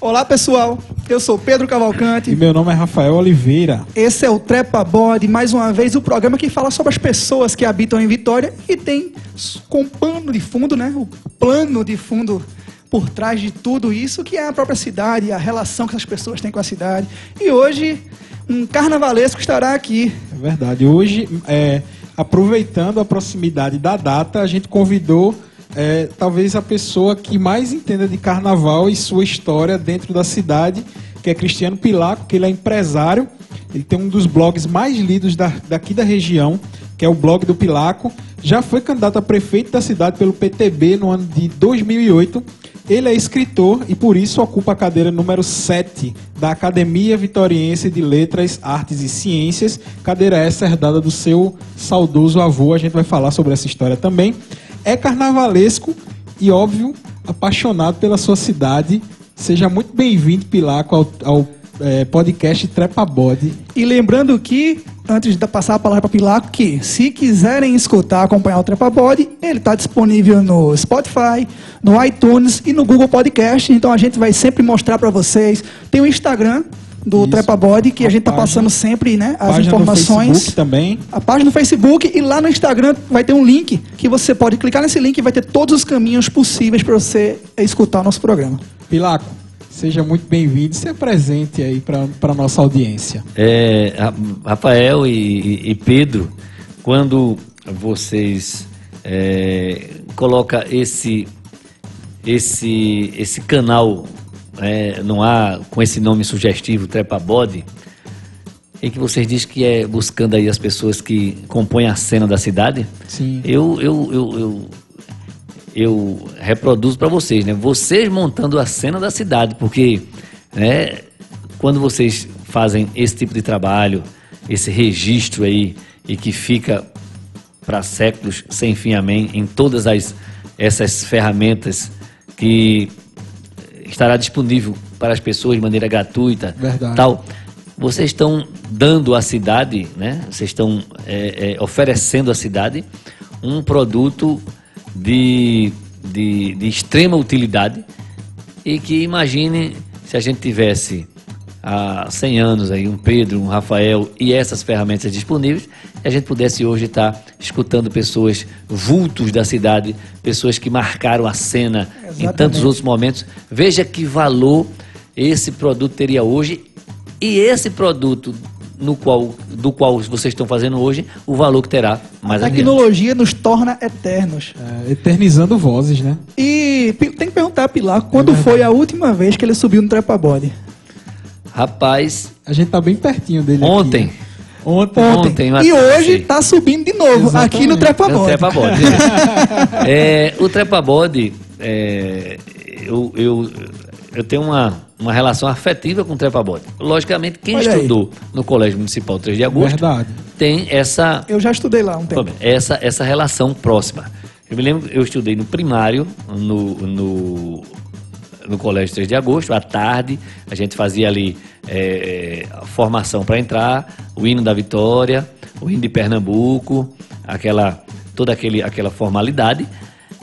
Olá pessoal, eu sou Pedro Cavalcante. E meu nome é Rafael Oliveira. Esse é o Trepa Bode, mais uma vez o programa que fala sobre as pessoas que habitam em Vitória e tem com pano de fundo, né? O plano de fundo por trás de tudo isso, que é a própria cidade, a relação que essas pessoas têm com a cidade. E hoje, um carnavalesco estará aqui. É verdade. Hoje, é, aproveitando a proximidade da data, a gente convidou é, talvez a pessoa que mais entenda de carnaval e sua história dentro da cidade, que é Cristiano Pilaco, que ele é empresário, ele tem um dos blogs mais lidos da, daqui da região, que é o blog do Pilaco. Já foi candidato a prefeito da cidade pelo PTB no ano de 2008. Ele é escritor e por isso ocupa a cadeira número 7 da Academia Vitoriense de Letras, Artes e Ciências. Cadeira essa herdada do seu saudoso avô. A gente vai falar sobre essa história também é carnavalesco e, óbvio, apaixonado pela sua cidade. Seja muito bem-vindo, Pilaco, ao, ao é, podcast Trepa Bode. E lembrando que, antes de passar a palavra para Pilaco, que se quiserem escutar, acompanhar o Trepa Bode, ele está disponível no Spotify, no iTunes e no Google Podcast. Então a gente vai sempre mostrar para vocês. Tem o Instagram, do Isso. Trepa Body, que a, a gente está passando sempre né, as página informações. No Facebook também. A página no Facebook e lá no Instagram vai ter um link que você pode clicar nesse link e vai ter todos os caminhos possíveis para você escutar o nosso programa. Pilaco, seja muito bem-vindo. Se apresente aí para a nossa audiência. É, Rafael e, e Pedro, quando vocês é, coloca esse esse esse canal é, não há com esse nome sugestivo, Trepa Bode, em que vocês dizem que é buscando aí as pessoas que compõem a cena da cidade. Sim. Eu, eu, eu, eu, eu reproduzo para vocês, né? Vocês montando a cena da cidade, porque né, quando vocês fazem esse tipo de trabalho, esse registro aí, e que fica para séculos sem fim, amém, em todas as, essas ferramentas que estará disponível para as pessoas de maneira gratuita. Verdade. Tal. Vocês estão dando à cidade, né? Vocês estão é, é, oferecendo à cidade um produto de, de, de extrema utilidade e que imagine se a gente tivesse há 100 anos aí um Pedro, um Rafael e essas ferramentas disponíveis, e a gente pudesse hoje estar escutando pessoas vultos da cidade, pessoas que marcaram a cena Exatamente. em tantos outros momentos. Veja que valor esse produto teria hoje e esse produto no qual, do qual vocês estão fazendo hoje, o valor que terá mais A tecnologia adiante. nos torna eternos. É, eternizando vozes, né? E tem que perguntar a Pilar quando é foi a última vez que ele subiu no trepa-bode. Rapaz. A gente tá bem pertinho dele. Ontem. Aqui. Ontem. Ontem. E hoje está subindo de novo Exatamente. aqui no Trepa Bode. Trepa Bode. é, o Trepa Bode, é, eu, eu, eu tenho uma, uma relação afetiva com o Trepa Bode. Logicamente, quem Olha estudou aí. no Colégio Municipal 3 de Agosto Verdade. tem essa. Eu já estudei lá um tempo. Essa, essa relação próxima. Eu me lembro, eu estudei no primário, no, no no Colégio 3 de Agosto, à tarde, a gente fazia ali é, a formação para entrar, o hino da vitória, o hino de Pernambuco, aquela, toda aquele, aquela formalidade.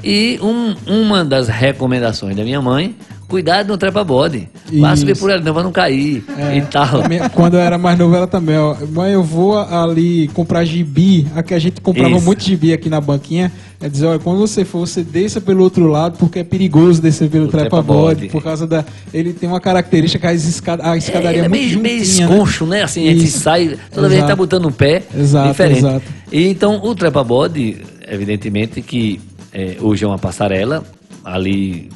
E um, uma das recomendações da minha mãe cuidado no trepa-bode. Vá subir por ali, não, pra não cair é, e tal. Quando eu era mais novo, ela também, ó. Mãe, eu vou ali comprar gibi. Aqui a gente comprava Isso. muito gibi aqui na banquinha. É dizer, olha, quando você for, você desça pelo outro lado, porque é perigoso descer pelo trepa-bode. Trepa por causa da. Ele tem uma característica que a, escada, a escadaria é, é, é meio, meio esconcho, né? Assim, Isso. a gente sai, toda exato. vez a gente tá botando um pé exato, diferente. Exato. E, então, o trepa-bode, evidentemente que é, hoje é uma passarela ali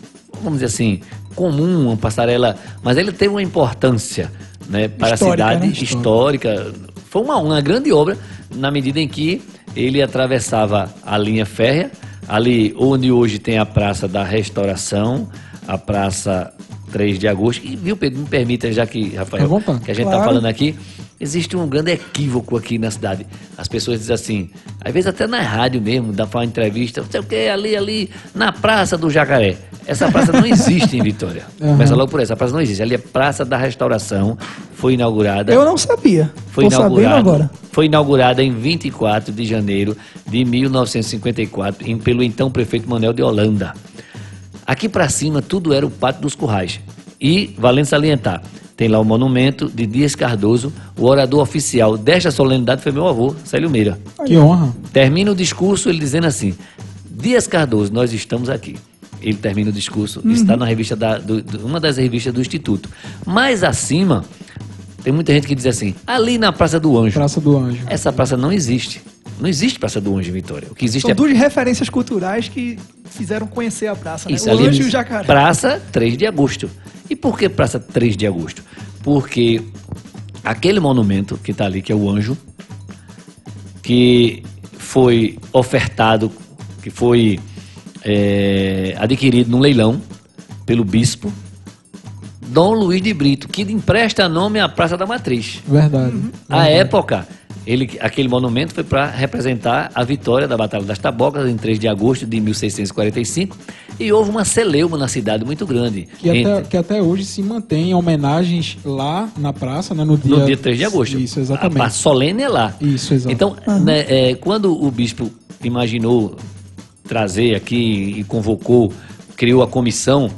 vamos dizer assim, comum, uma passarela, mas ele teve uma importância né, para histórica, a cidade né? histórica. Foi uma, uma grande obra na medida em que ele atravessava a linha férrea, ali onde hoje tem a Praça da Restauração, a Praça 3 de Agosto. E viu, Pedro, me permita, já que, Rafael, que a gente está claro. falando aqui, existe um grande equívoco aqui na cidade. As pessoas dizem assim, às vezes até na rádio mesmo, dá para uma entrevista, não sei o que, ali, ali, na Praça do Jacaré. Essa praça não existe em Vitória. Uhum. Começa logo por essa, a praça não existe. Ali é Praça da Restauração, foi inaugurada. Eu não sabia. Foi Tô inaugurada, agora. foi inaugurada em 24 de janeiro de 1954 em- pelo então prefeito Manuel de Holanda. Aqui para cima tudo era o Pátio dos Currais. E, valendo salientar, tem lá o monumento de Dias Cardoso, o orador oficial desta solenidade foi meu avô, Célio Meira. Que honra. Termina o discurso ele dizendo assim: Dias Cardoso, nós estamos aqui. Ele termina o discurso, Uhum. está na revista da, do- do- uma das revistas do Instituto. Mais acima, tem muita gente que diz assim: ali na Praça do Anjo. Praça do Anjo. Essa praça não existe. Não existe Praça do Anjo em Vitória. O que existe São é duas referências culturais que fizeram conhecer a praça, né? isso o ali. Anjo e o Jacaré. Praça 3 de agosto. E por que Praça 3 de agosto? Porque aquele monumento que está ali, que é o Anjo, que foi ofertado, que foi é, adquirido num leilão pelo bispo Dom Luiz de Brito, que empresta nome à Praça da Matriz. Verdade. À época, ele, aquele monumento foi para representar a vitória da Batalha das Tabocas em 3 de agosto de 1645 e houve uma celeuma na cidade muito grande. Que entre- até, que até hoje se mantém homenagens lá na praça, né? No dia, no dia 3 de agosto. Isso, A, a exatamente. solene é lá. Isso, exato. Então, né, é, quando o bispo imaginou trazer aqui e convocou, criou a comissão,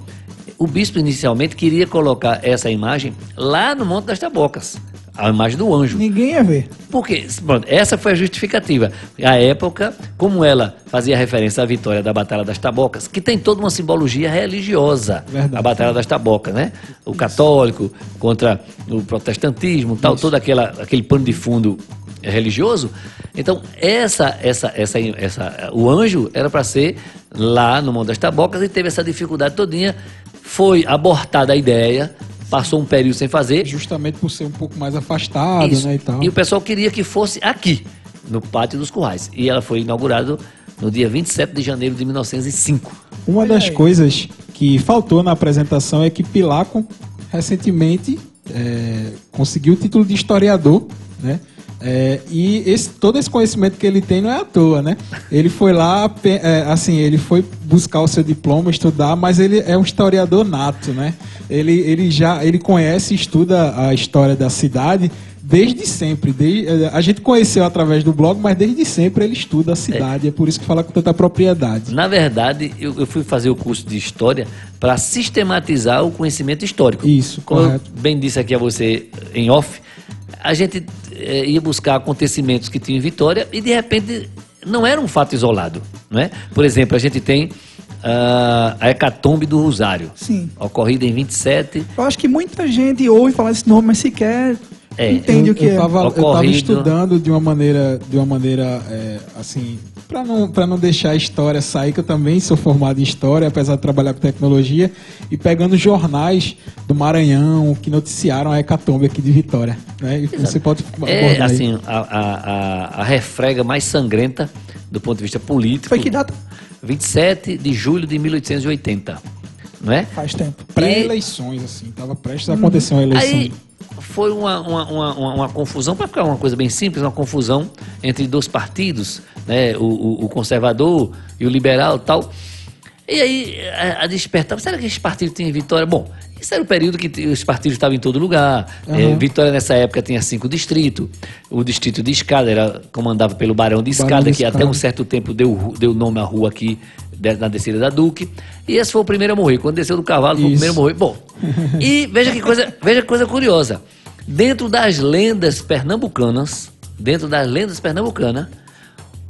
o bispo inicialmente queria colocar essa imagem lá no Monte das Tabocas, a imagem do anjo. Ninguém ia ver. Porque, pronto, essa foi a justificativa. A época, como ela fazia referência à vitória da Batalha das Tabocas, que tem toda uma simbologia religiosa. Verdade. A Batalha das Tabocas, né? O católico contra o protestantismo, tal, todo aquela, aquele pano de fundo religioso. Então, essa, essa, essa, essa, o anjo era para ser lá no Monte das Tabocas e teve essa dificuldade todinha. Foi abortada a ideia, passou um período sem fazer. Justamente por ser um pouco mais afastado, Isso. né? E tal. E o pessoal queria que fosse aqui, no Pátio dos Currais. E ela foi inaugurada no dia 27 de janeiro de 1905. Uma das coisas que faltou na apresentação é que Pilaco recentemente é, conseguiu o título de historiador, né? É, e esse- todo esse conhecimento que ele tem não é à toa, né? Ele foi lá, é, assim, ele foi buscar o seu diploma, estudar, mas ele é um historiador nato, né? Ele, ele já, ele conhece e estuda a história da cidade desde sempre. Desde, é, a gente conheceu através do blog, mas desde sempre ele estuda a cidade, é por isso que fala com tanta propriedade. Na verdade, eu, eu fui fazer o curso de História para sistematizar o conhecimento histórico. Isso, Como correto. eu bem disse aqui a você em off, a gente eh, ia buscar acontecimentos que tinham em Vitória e, de repente, não era um fato isolado. Não é? Por exemplo, a gente tem ah, a Hecatombe do Rosário, Sim. ocorrida em 27 Eu acho que muita gente ouve falar esse nome, mas sequer É, entende eu, o que eu é. tava, eu tava estudando de uma maneira, de uma maneira é, assim, para não, pra não deixar a história sair, que eu também sou formado em história, apesar de trabalhar com tecnologia, e pegando jornais do Maranhão que noticiaram a hecatombe aqui de Vitória. Né? E você pode É, assim, a, a, a, a refrega mais sangrenta do ponto de vista político. Foi que data? 27 de julho de 1880. Não é? Faz tempo. pré-eleições, assim, tava prestes a acontecer uma eleição. Aí foi uma, uma, uma, uma- confusão, para ficar uma coisa bem simples, uma confusão entre dois partidos, né? o, o, o conservador e o liberal tal. E aí a, a despertar, será que esses partidos têm Vitória? Bom, isso era o período que os partidos estavam em todo lugar. É, Vitória nessa época tinha cinco distritos. O distrito de Escada era comandado pelo Barão de Barão Escada, de que até Escada. um certo tempo deu, deu nome à rua aqui na descida da Duque. E esse foi o primeiro a morrer. Quando desceu do cavalo, foi o Isso. primeiro a morrer. Bom, e veja que coisa, veja que coisa curiosa. Dentro das lendas pernambucanas, dentro das lendas pernambucanas,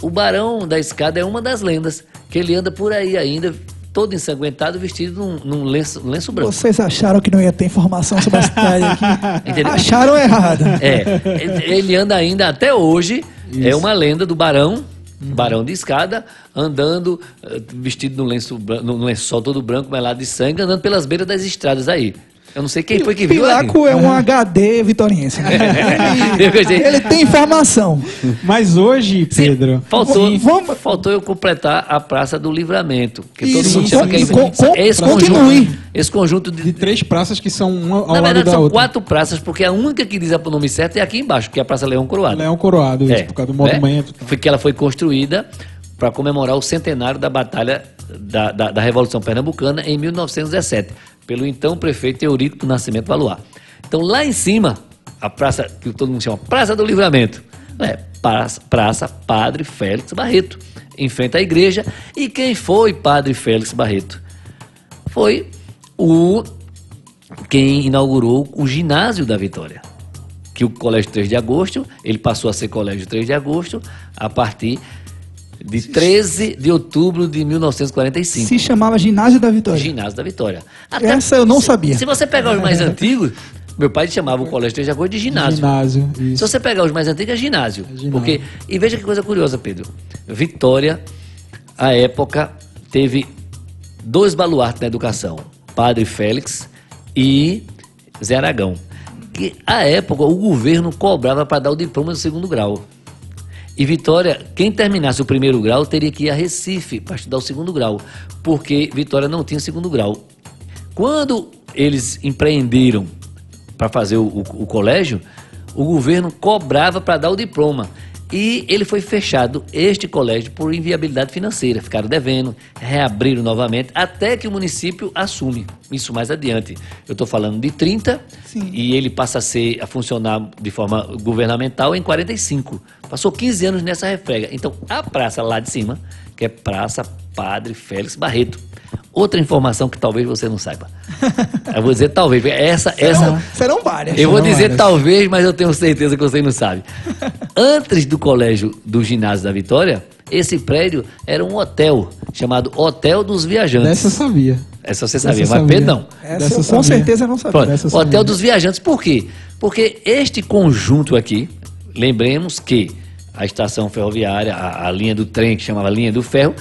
o Barão da Escada é uma das lendas, que ele anda por aí ainda, todo ensanguentado, vestido num, num lenço, lenço branco. Vocês acharam que não ia ter informação sobre a cidade aqui? Entendeu? Acharam errado. É, ele- anda ainda até hoje, é uma lenda do Barão, Barão de Escada, andando eh, vestido num lenço, num lençol todo branco, melado de sangue, andando pelas beiras das estradas aí. Eu não sei quem foi que viu. Pilaco é um HD vitoriense. Eu gostei. Ele tem informação. Mas hoje, Sim, Pedro. faltou, Sim. Vamos- faltou eu completar a Praça do Livramento. Que Isso, todo mundo chama que é com- com- esse continue. conjunto, esse conjunto de, De três praças que são uma ao Na lado verdade, da são outra. quatro praças, porque a única que diz o nome certo é aqui embaixo, que é a Praça Leão Coroado. Leão Coroado, isso, É, por causa do né? movimento. e tal. Foi que ela foi construída para comemorar o centenário da Batalha da, da, da Revolução Pernambucana em 1917, pelo então prefeito Eurípides Nascimento Valois. Então, lá em cima, a praça que todo mundo chama Praça do Livramento, é praça, praça Padre Félix Barreto, em frente à igreja. E quem foi Padre Félix Barreto? Foi o quem inaugurou o ginásio da Vitória. Que o Colégio 3 de Agosto, ele passou a ser Colégio 3 de Agosto a partir de 13 de outubro de 1945. Se chamava Ginásio da Vitória. Ginásio da Vitória. Essa eu não se- sabia. Se você pegar os mais antigos, meu pai chamava o Colégio 3 de Agosto de ginásio. Ginásio, Se isso. você pegar os mais antigos, é ginásio. ginásio. Porque, e veja que coisa curiosa, Pedro. Vitória, à época, teve dois baluartes na educação: Padre Félix e Zé Aragão. Que, à época, o governo cobrava para dar o diploma do segundo grau. E Vitória, quem terminasse o primeiro grau teria que ir a Recife para estudar o segundo grau, porque Vitória não tinha segundo grau. Quando eles empreenderam para fazer o, o- o colégio, o governo cobrava para dar o diploma. E ele foi fechado, este colégio, por inviabilidade financeira. Ficaram devendo, reabriram novamente, até que o município assume. Isso mais adiante. Eu estou falando de 30 Sim. e ele passa a, ser, a funcionar de forma governamental em 45. Passou 15 anos nessa refrega. Então, a praça lá de cima, que é Praça Padre Félix Barreto. Outra informação que talvez você não saiba. Eu vou dizer talvez. Essa, essa, Serão, serão várias. eu vou Serão dizer várias. talvez, mas eu tenho certeza que você não sabe. Antes do colégio do ginásio da Vitória, esse prédio era um hotel chamado Hotel dos Viajantes. Dessa eu sabia. Essa você sabia, Dessa mas Pedro sabia. não. Essa eu com sabia. certeza não sabia. Pronto, Hotel sabia. dos Viajantes, por quê? Porque este conjunto aqui, lembremos que a estação ferroviária, a, a linha do trem, que chamava linha do ferro,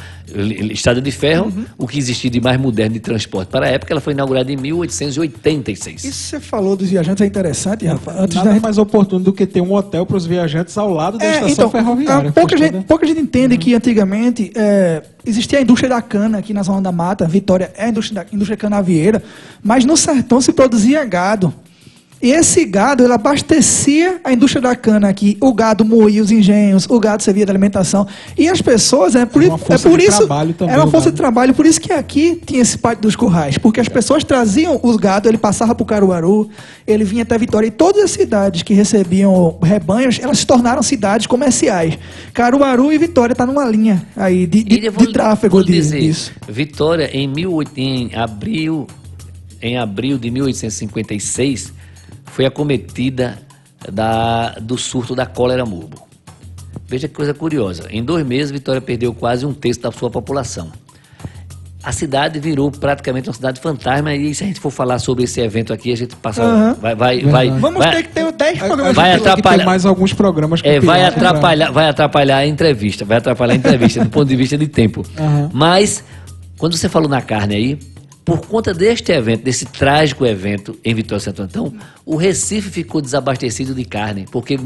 estrada de ferro, Uhum. o que existia de mais moderno de transporte para a época, ela foi inaugurada em 1886. Isso você falou dos viajantes é interessante, Rafa. Antes da Nada gente... mais oportuno do que ter um hotel para os viajantes ao lado da É, estação então, ferroviária. pouca, gente, toda- pouca gente entende que antigamente é, existia a indústria da cana aqui na Zona da Mata. Vitória é a indústria, da, indústria canavieira. Mas no sertão se produzia gado. E esse gado, ele abastecia a indústria da cana aqui. O gado moía os engenhos, o gado servia de alimentação. E as pessoas, é por, Era uma é força por de isso. trabalho também, era uma o força gado. de trabalho, por isso que aqui tinha esse pátio dos currais. Porque as pessoas traziam os gados, ele passava para o Caruaru, ele vinha até Vitória. E todas as cidades que recebiam rebanhos, elas se tornaram cidades comerciais. Caruaru e Vitória está numa linha aí de, de, de tráfego vou de- dizer, disso. Vitória, em, 18 em abril, em abril de 1856, foi acometida da, do surto da cólera morbo. Veja que coisa curiosa. Em dois meses, Vitória perdeu quase um terço da sua população. A cidade virou praticamente uma cidade fantasma e se a gente for falar sobre esse evento aqui, a gente passa... Aham. Vai, vai, vai, Vamos vai- ter que ter 10 A- a programas Vai atrapalhar- mais alguns programas é, vai atrapalhar, vai atrapalhar a entrevista, vai atrapalhar a entrevista do ponto de vista de tempo. Aham. Mas, quando você falou na carne aí, por conta deste evento, desse trágico evento em Vitória de Santo Antão, o Recife ficou desabastecido de carne, porque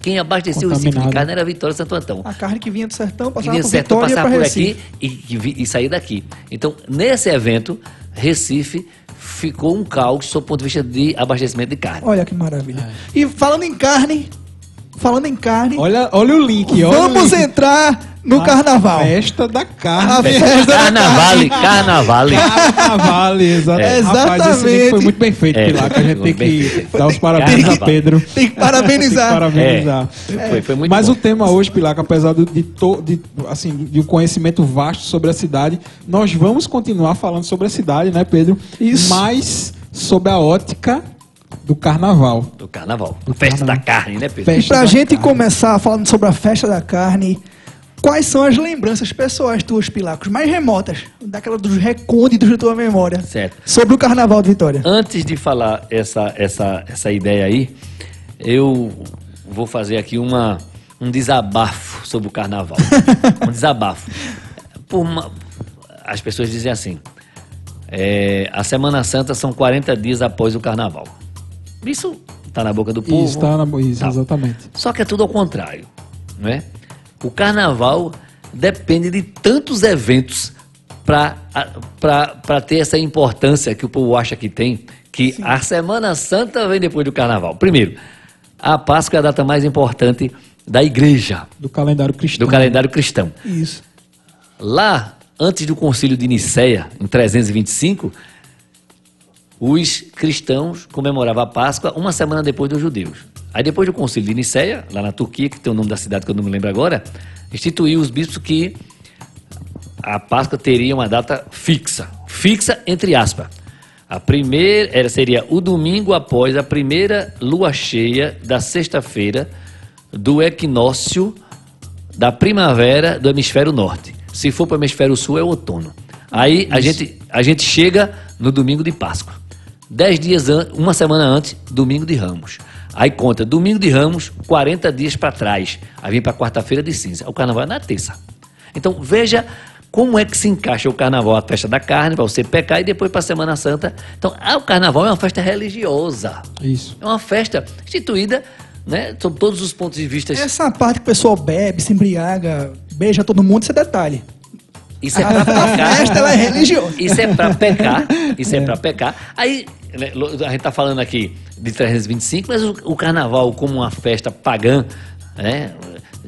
quem abastecia o Recife de carne era Vitória de Santo Antão. A carne que vinha do sertão Que passava vinha por certo Vitória e para por Recife. aqui e, e e daqui. Então, nesse evento, Recife ficou um caos sob o ponto de vista de abastecimento de carne. Olha que maravilha. E falando em carne, falando em carne, Olha, olha o link. Olha vamos o link. entrar no A carnaval. Festa da A carne. festa da Carnavale, carnavale. Carnaval, exato. É. Rapaz, esse link Exatamente. foi muito bem feito, É, Pilar, que a gente tem que feito. dar os parabéns a. Pedro. Tem que parabenizar. Tem que parabenizar. É, foi- foi muito Mas bom. o tema hoje, Pilar, que apesar do- de, to- de, assim, de um conhecimento vasto sobre a cidade, nós vamos continuar falando sobre a cidade, né, Pedro? Isso. Mas sob a ótica do carnaval. Do carnaval. Do Festa carnaval. da carne, né, Pedro? Festa. E pra gente carne. começar falando sobre a festa da carne, quais são as lembranças pessoais tuas, Pilacos, mais remotas, daquela dos recônditos da tua memória, Certo. sobre o Carnaval de Vitória? Antes de falar essa, essa, essa ideia aí, eu vou fazer aqui uma, um desabafo sobre o carnaval. um desabafo. Por uma- as pessoas dizem assim: É, a Semana Santa são 40 dias após o carnaval. Isso está na boca do povo. Isso, tá na, isso Tá. exatamente. Só que é tudo ao contrário, não é? O carnaval depende de tantos eventos para ter essa importância que o povo acha que tem, que a Semana Santa vem depois do carnaval. Primeiro, a Páscoa é a data mais importante da igreja, Do calendário cristão. do calendário cristão. Isso. Lá, antes do concílio de Nicéia, em 325, os cristãos comemoravam a Páscoa uma semana depois dos judeus. Aí depois do concílio de Nicéia, lá na Turquia, que tem o nome da cidade que eu não me lembro agora, instituiu os bispos que a Páscoa teria uma data fixa. Fixa, entre aspas. A primeira era, seria o domingo após a primeira lua cheia da sexta-feira do equinócio da primavera do hemisfério norte. Se for para o hemisfério sul, é outono. Aí a gente, a gente chega no domingo de Páscoa. Dez dias antes, uma semana antes, domingo de Ramos. Aí conta, domingo de Ramos, 40 dias para trás. Aí vem para quarta-feira de cinza. O carnaval é na terça. Então veja como é que se encaixa o carnaval, a festa da carne, para você pecar, e depois para a Semana Santa. Então, ah, o carnaval é uma festa religiosa. Isso. É uma festa instituída, né? Sob todos os pontos de vista. Essa parte que o pessoal bebe, se embriaga, beija todo mundo, isso é detalhe. Isso é A, pra a pecar. festa ela é religiosa. Isso é pra pecar. Isso é, pra pecar. Aí, né, a gente tá falando aqui de 325, mas o, o carnaval como uma festa pagã, né?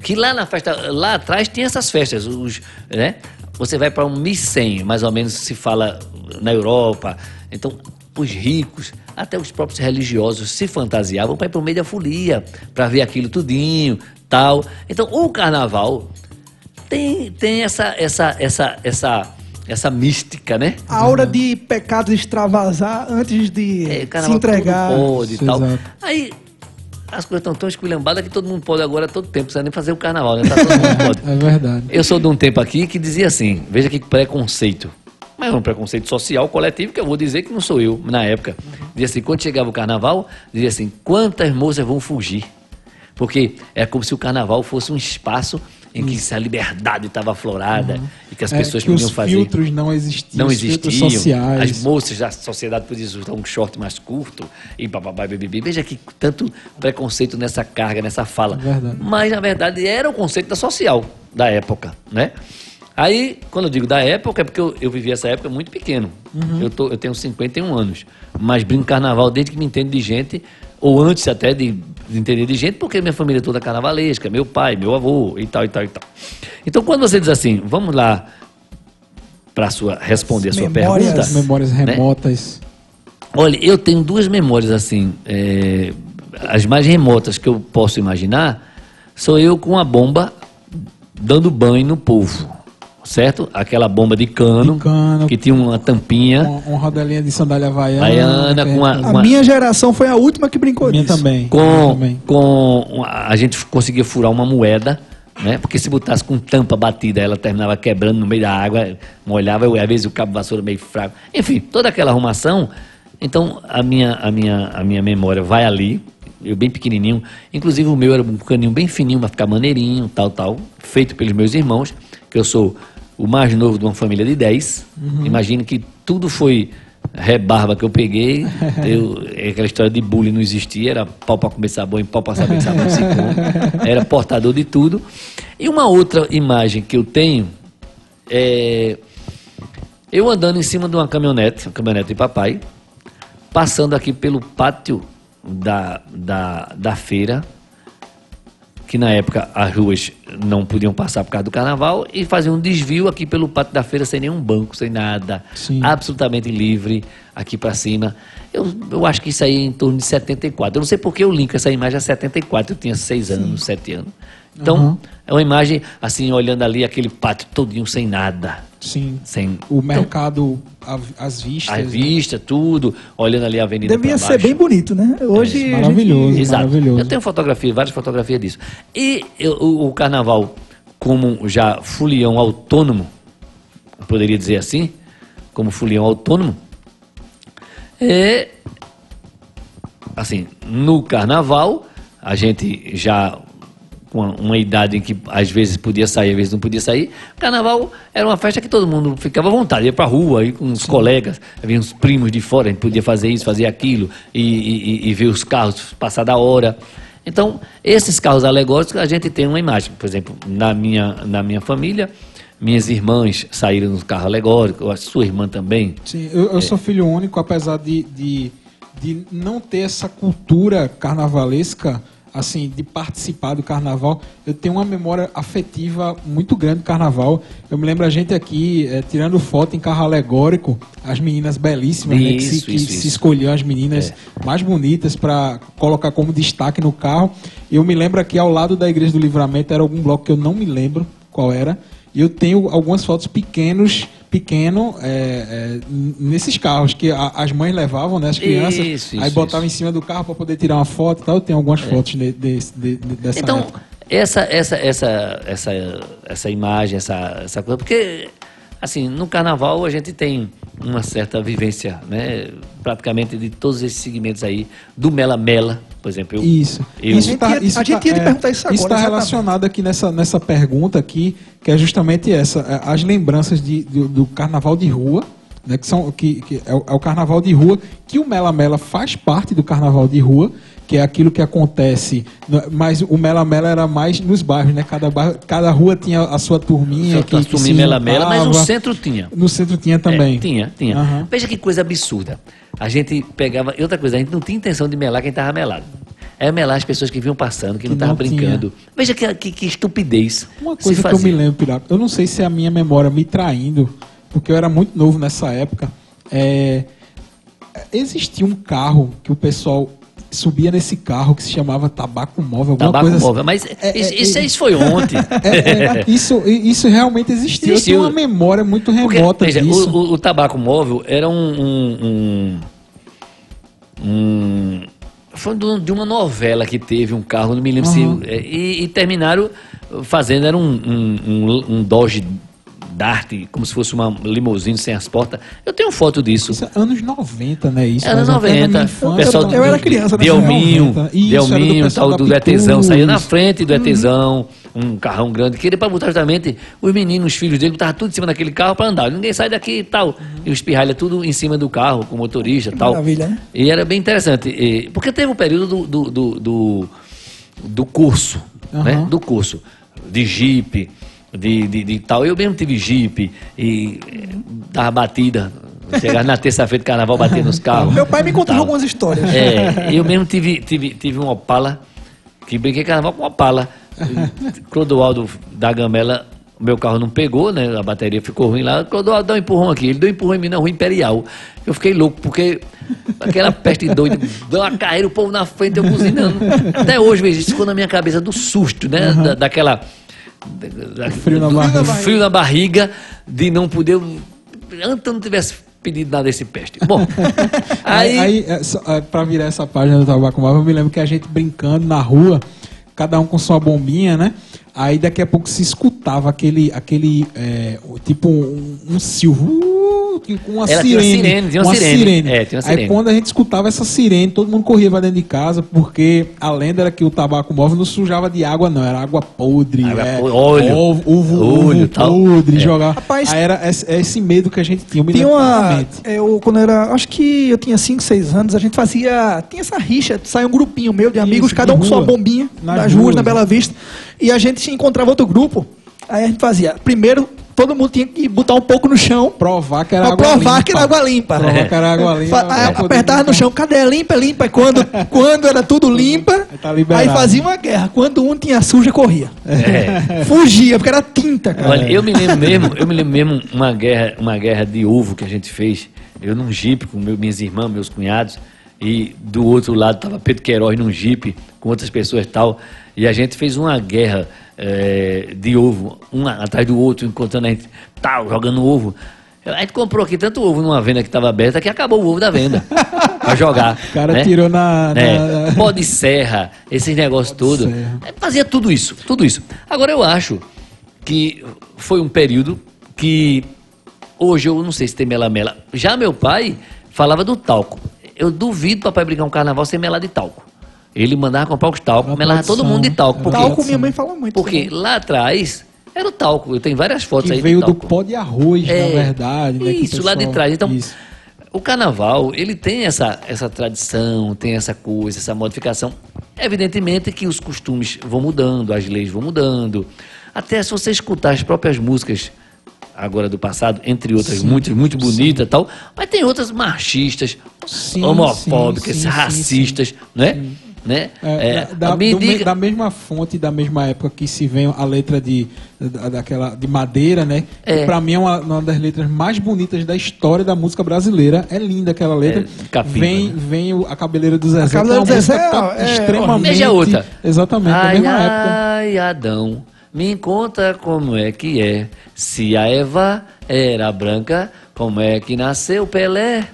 Que lá na festa, lá atrás tinha essas festas, os, né? Você vai para um 1100, mais ou menos se fala na Europa. Então, os ricos, até os próprios religiosos se fantasiavam para ir para o meio da folia, para ver aquilo tudinho, tal. Então, o carnaval tem, tem essa, essa, essa, essa, essa mística, né? A aura de pecados extravasar antes de É, se carnaval entregar. pode e Isso, tal. exato. Aí as coisas estão tão esculhambadas que todo mundo pode agora todo tempo, precisa nem fazer o carnaval, né? Tá todo mundo pode. É verdade. Eu sou de um tempo aqui que dizia assim, veja que preconceito. Mas é um preconceito social, coletivo, que eu vou dizer que não sou eu, na época. Dizia assim, quando chegava o carnaval, dizia assim, quantas moças vão fugir? Porque é como se o carnaval fosse um espaço em que a liberdade estava aflorada e que as É, pessoas que podiam os fazer. filtros não existiam. Não os existiam. sociais. As moças da sociedade podiam usar um short mais curto e bababá, bibibi. Veja que tanto preconceito nessa carga, nessa fala. Verdade. Mas, na verdade, era o conceito da social da época, né? Aí, quando eu digo da época, é porque eu, eu vivi essa época muito pequeno. Uhum. Eu, tô, eu tenho 51 anos. Mas brinco carnaval desde que me entendo de gente, ou antes até de, de entender de gente, porque minha família é toda carnavalesca, meu pai, meu avô e tal, e tal, e tal. Então, quando você diz assim, vamos lá para sua responder a sua Memórias. pergunta. As memórias né? remotas. Olha, eu tenho duas memórias assim, é, as mais remotas que eu posso imaginar, sou eu com a bomba dando banho no povo, certo? Aquela bomba de cano, De cano. que tinha uma tampinha, Com, com rodelinha de sandália havaiana. Havaiana, que com a- gente- A Uma- minha geração foi a última que brincou Minha disso. também. minha com, também. com a gente conseguia furar uma moeda, né? Porque se botasse com tampa batida, ela terminava quebrando no meio da água, molhava, eu, às vezes o cabo vassoura meio fraco. Enfim, toda aquela arrumação. Então, a minha, a minha, a minha memória vai ali, eu bem pequenininho. Inclusive, o meu era um caninho bem fininho, para ficar maneirinho, tal, tal. Feito pelos meus irmãos, que eu sou o mais novo de uma família de 10. Imagine que tudo foi rebarba que eu peguei. Eu, aquela história de bullying não existia, era pau para comer sabão e pau para saber que sabão se come. Era portador de tudo. E uma outra imagem que eu tenho é eu andando em cima de uma caminhonete, uma caminhonete de papai, passando aqui pelo pátio da, da, da feira, que na época as ruas não podiam passar por causa do carnaval, e fazer um desvio aqui pelo pátio da feira sem nenhum banco, sem nada, Sim. absolutamente livre, aqui para cima. Eu, eu acho que isso aí é em torno de 74. Eu não sei porque eu linko essa imagem a 74, eu tinha 6 anos, 7 anos. Então, Uhum. é uma imagem, assim, olhando ali aquele pátio todinho sem nada. Sim. Sem O mercado, a- as vistas. a né? vista, tudo, olhando ali a avenida Devia ser bem bonito, né? Hoje. a maravilhoso. gente- Exato. Maravilhoso. Eu tenho fotografia, várias fotografias disso. E eu- o, o carnaval, como já folião autônomo, poderia dizer assim, como folião autônomo, é assim, no carnaval, a gente já uma, uma idade em que às vezes podia sair, às vezes não podia sair. Carnaval era uma festa que todo mundo ficava à vontade, ia pra rua, ia com os colegas, havia uns primos de fora, a gente podia fazer isso, fazer aquilo, e, e- e ver os carros passar da hora. Então, esses carros alegóricos, a gente tem uma imagem. Por exemplo, na minha, na minha família, minhas irmãs saíram no carro alegórico, que sua irmã também. Sim, eu, eu sou filho único, apesar de, de, de não ter essa cultura carnavalesca, assim, de participar do carnaval, eu tenho uma memória afetiva muito grande do carnaval. Eu me lembro a gente aqui eh, tirando foto em carro alegórico, as meninas belíssimas, né, que, se, Isso, que isso, se isso. É. escolhiam as meninas mais bonitas para colocar como destaque no carro. Eu me lembro aqui ao lado da Igreja do Livramento era algum bloco que eu não me lembro qual era. E eu tenho algumas fotos pequenos, pequeno, é, é, nesses carros que a- as mães levavam, né, as crianças, Isso, aí isso, botavam isso. em cima do carro para poder tirar uma foto e tal. Eu tenho algumas fotos de, de- de- dessa Então, época. essa, essa, essa, essa, essa imagem, essa, essa coisa, porque assim, no carnaval a gente tem uma certa vivência, né? Praticamente de todos esses segmentos aí, do Mela Mela, por exemplo. Eu, Isso. eu- isso A gente tá, ia- isso a gente tá- ia te perguntar isso agora, Isso está relacionado aqui nessa, nessa pergunta aqui, que é justamente essa. é, As lembranças de, do, do carnaval de rua, né, que, são, que, que é, o, é o carnaval de rua, que o Mela Mela faz parte do carnaval de rua, que é aquilo que acontece. no- Mas o Mela Mela era mais nos bairros, né? Cada, bairro, cada rua tinha a sua turminha. Que, que se Mela Mela, mas no centro tinha. No centro tinha também. É, tinha, tinha. Aham. Veja que coisa absurda. A gente pegava. E outra coisa, a gente não tinha intenção de melar quem estava melado. É melar as pessoas que vinham passando, que, não estavam tinha. brincando. Veja que, que, que estupidez. Uma coisa que eu me lembro, Piraco, eu não sei se é a minha memória me traindo, porque eu era muito novo nessa época. É, existia um carro que o pessoal subia nesse carro que se chamava tabaco móvel, alguma Tabaco coisa assim. móvel. Mas É, isso, é, isso, é, isso foi ontem. É, é, isso, isso realmente existia. Existiu. Eu tenho uma memória muito Porque, remota veja, disso. o, o- o tabaco móvel era um. um, um- um- foi de um- uma novela que teve um carro, não me lembro Uhum. se. é, E, e terminaram fazendo, era um, um, um- um Dodge Dart, como se fosse uma limusine sem as portas. Eu tenho foto disso. Isso é anos 90, né? Isso, Anos mas até na minha 90. infância pessoal também. eu era criança de nessa Elminho, 90. de Isso, era do Elminho, pessoal tal, do Etesão, saía na frente Uhum. do Etesão, um carrão grande, que ele para botar justamente os meninos, os filhos dele, estavam tudo em cima daquele carro para andar. Ninguém sai daqui e tal. E os pirralha tudo em cima do carro, com o motorista e tal. maravilha, né? E era bem interessante. e- porque teve o período do, do, do, do, curso, Aham. né? Do curso. De jipe, de, de, de tal. Eu mesmo tive jipe e eh, dava batida. Chegava na terça-feira de carnaval, bater nos carros. Meu pai me contou algumas histórias. É, eu mesmo tive, tive, tive um Opala, que brinquei carnaval com Opala. Clodoaldo da Gamela, meu carro não pegou, né? A bateria ficou ruim lá. Clodoaldo dá um empurrão aqui. Ele deu um empurrão em mim na rua Imperial. Eu fiquei louco, porque aquela peste doida, deu uma carreira, o povo na frente, eu buzinando. Até hoje, veja, isso ficou na minha cabeça do susto, né? Da- daquela. Da- Frio na barriga. frio na barriga, de não poder. Antes eu não tivesse pedido nada desse peste. Bom, Aí, aí. é, é, pra virar essa página do Tabaco Móvel, eu me lembro que a gente brincando na rua, cada um com sua bombinha, né? Aí daqui a pouco se escutava aquele, aquele é, tipo um, um silvo, uh, que- com uma Ela tinha sirene. uma sirene, tinha uma sirene. É, tinha uma Aí sirene. quando a gente escutava essa sirene, todo mundo corria pra dentro de casa, porque a lenda era que o tabaco móvel não sujava de água, não, era água podre, Água é, podre, óleo. ovo, ovo, Óleo, ovo tal. podre, É. jogar. Rapaz, Aí era esse, esse medo que a gente tinha. eu me Tinha uma. claramente. Eu, quando era. Acho que eu tinha 5, 6 anos, a gente fazia. Tinha essa rixa, saiu um grupinho meu de amigos, Isso, cada um com sua bombinha, Nas nas ruas, ruas, na? Bela Vista. E a gente se encontrava outro grupo. Aí a gente fazia. Primeiro, todo mundo tinha que botar um pouco no chão. Provar que era Pra água provar limpa. que era água limpa. Provar que era água limpa. Poder apertava no chão, cadê? É limpa, é limpa. E quando, quando era tudo limpa, Tá aí fazia uma guerra. Quando um tinha suja, corria. É. Fugia, porque era tinta, cara. Olha, eu me lembro mesmo, eu me lembro mesmo uma guerra, uma guerra de ovo que a gente fez. Eu num jipe com meu, minhas irmãs, meus cunhados, e do outro lado estava Pedro Queiroz num jipe com outras pessoas e tal. E a gente fez uma guerra eh, de ovo, um atrás do outro, encontrando a gente, tal, jogando ovo. A gente comprou aqui tanto ovo numa venda que estava aberta que acabou o ovo da venda. pra jogar. O cara né? tirou na. É, na- pó de serra, esses negócios todos. É, Fazia tudo isso, tudo isso. Agora eu acho que foi um período que hoje eu não sei se tem melamela. Já meu pai falava do talco. Eu duvido papai brincar um carnaval sem melar de talco. Ele mandava comprar os talcos, melava todo mundo de talco. Porque, Talco, minha mãe fala muito. porque também. lá atrás era o talco. Eu tenho várias fotos Que aí veio de do talco. pó de arroz, É, na verdade. né, Isso, lá de pessoal- trás. Então, Isso. o carnaval, ele tem essa, essa tradição, tem essa coisa, essa modificação. Evidentemente que os costumes vão mudando, as leis vão mudando. Até se você escutar as próprias músicas agora do passado, entre outras, Sim, muito, muito bonitas e tal, mas tem outras machistas, Sim, homofóbicas, sim, sim, racistas, né? Né? É, É, da, a me da mesma fonte, da mesma época que se vem a letra de, da- daquela, de madeira, né? É. Que pra mim é uma, uma das letras mais bonitas da história da música brasileira. É linda aquela letra. É, capiva, vem né? vem o- a cabeleira do Zezé. Cabeleira que é do Zezé, ó, é, extremamente. Veja outra. Exatamente, da ai, mesma época. ai, Adão, me conta como é que é. Se a Eva era branca, como é que nasceu Pelé?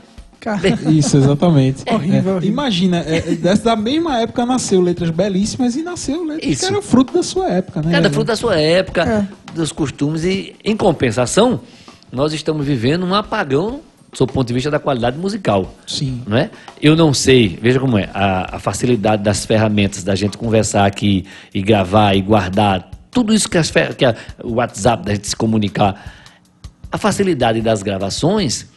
Cara, Isso, exatamente. Horrível, É, horrível. Imagina, é, é, dessa- da mesma época nasceu letras belíssimas e nasceu letras Isso. que eram fruto da sua época, né? Cada fruto da sua época, É. dos costumes e, em compensação, nós estamos vivendo um apagão do ponto de vista da qualidade musical. Sim. Não é? Eu não sei, veja como é, a, a facilidade das ferramentas da gente conversar aqui e gravar e guardar, tudo isso que, as, que a- o WhatsApp da gente se comunicar, a facilidade das gravações,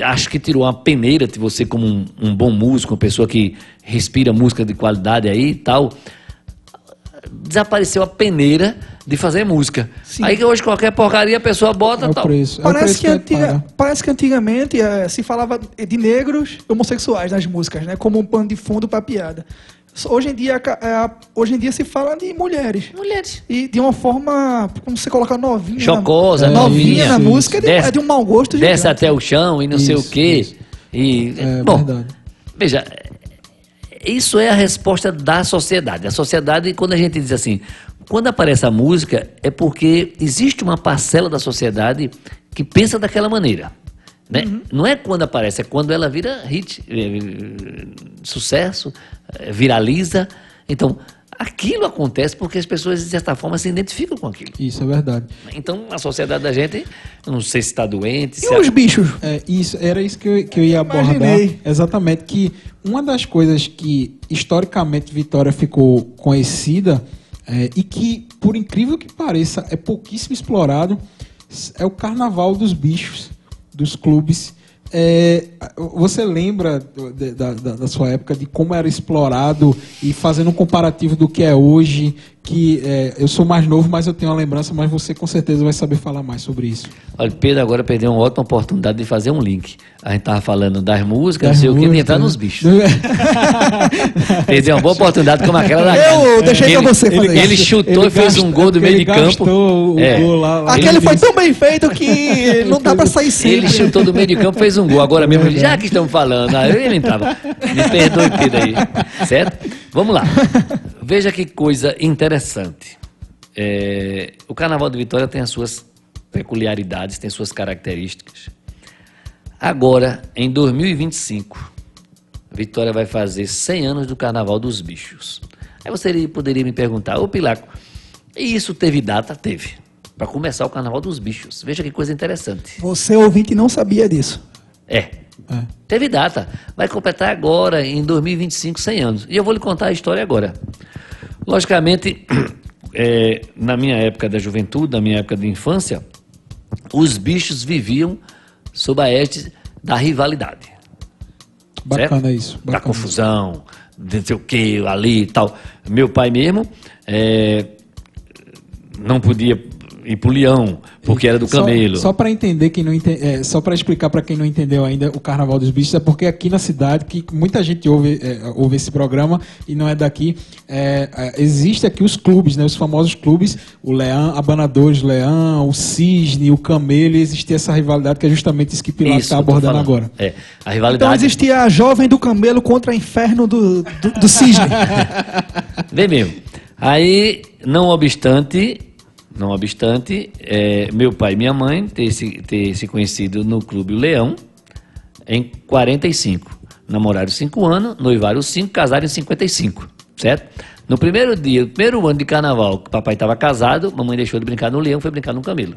acho que tirou uma peneira de você como um, um bom músico, uma pessoa que respira música de qualidade aí e tal. Desapareceu a peneira de fazer música. Sim. Aí que hoje qualquer porcaria a pessoa bota É tal. preço. é Parece preço que, antiga- parece que antigamente eh, se falava de negros homossexuais nas músicas, né? Como um pano de fundo para piada. Hoje em, dia, ca- é, hoje em dia se fala de mulheres. Mulheres. E de uma forma, como você coloca novinha. Chocosa, na, novinha isso, na isso. música, é de, Desce- é de um mau gosto Desce gigante. até o chão e não sei o Isso, quê. isso. E, É bom, verdade. veja, isso é a resposta da sociedade. A sociedade, quando a gente diz assim, quando aparece a música, é porque existe uma parcela da sociedade que pensa daquela maneira. Né? Não é quando aparece, é quando ela vira hit, eh, sucesso, eh, viraliza. Então, aquilo acontece porque as pessoas, de certa forma, se identificam com aquilo. Isso é verdade. Então, a sociedade da gente, não sei se está doente, se E os bichos? É, isso, era isso que eu, que eu ia abordar. Imaginei. Exatamente, que uma das coisas que historicamente Vitória ficou conhecida é, e que, por incrível que pareça, é pouquíssimo explorado, é o carnaval dos bichos, dos clubes. É, você lembra da- da sua época de como era explorado e fazendo um comparativo do que é hoje? Que é, eu sou mais novo, mas eu tenho uma lembrança, mas você com certeza vai saber falar mais sobre isso. Olha, Pedro agora perdeu uma ótima oportunidade de fazer um link. A gente tava falando das músicas, Das não sei o que, de músicas, entrar nos bichos. Perdeu uma boa oportunidade como aquela da Eu deixei pra ele, você fazer ele, ele chutou Ele e fez um gol do meio ele de campo. o É. gol lá- lá. Aquele Ele foi disse- tão bem feito que não dá pra sair sempre. Ele chutou do meio de campo, fez um gol. Agora mesmo, já que estamos falando, aí ele entrava. Me perdoe, Pedro aí. Certo? Vamos lá. Veja que coisa interessante. É, o Carnaval de Vitória tem as suas peculiaridades, tem suas características. Agora, em 2025, Vitória vai fazer 100 anos do Carnaval dos Bichos. Aí você poderia me perguntar, ô Pilaco, e isso teve data? Teve. Para começar o Carnaval dos Bichos. Veja que coisa interessante. Você, ouvinte, não sabia disso. É. É. Teve data. Vai completar agora, em 2025, 100 anos. E eu vou lhe contar a história agora. Logicamente, é, na minha época da juventude, na minha época de infância, os bichos viviam sob a égide da rivalidade. Bacana certo? isso. Da Bacana. confusão, de não sei o que, ali e tal. Meu pai mesmo é, não podia ir pro leão, porque era do Só- camelo. Só, para entender quem não ente- é, só para explicar para quem não entendeu ainda o Carnaval dos Bichos é porque aqui na cidade que muita gente ouve, é, ouve esse programa e não é daqui é, é, existe aqui os clubes, né, os famosos clubes, o Leão, Abanadores Leão, o Cisne, o Camelo, e existia essa rivalidade que é justamente isso que Pilar está abordando agora. É, a Então rivalidade. existia a jovem do camelo contra a inferno do, do, do cisne. Vem mesmo. Aí, não obstante, não obstante, é, meu pai e minha mãe ter se, ter se conhecido no Clube Leão em 45. Namoraram 5 anos, noivaram 5, casaram em 55, certo? No primeiro dia, no primeiro ano de carnaval, que o papai estava casado, mamãe deixou de brincar no leão, foi brincar no camelo.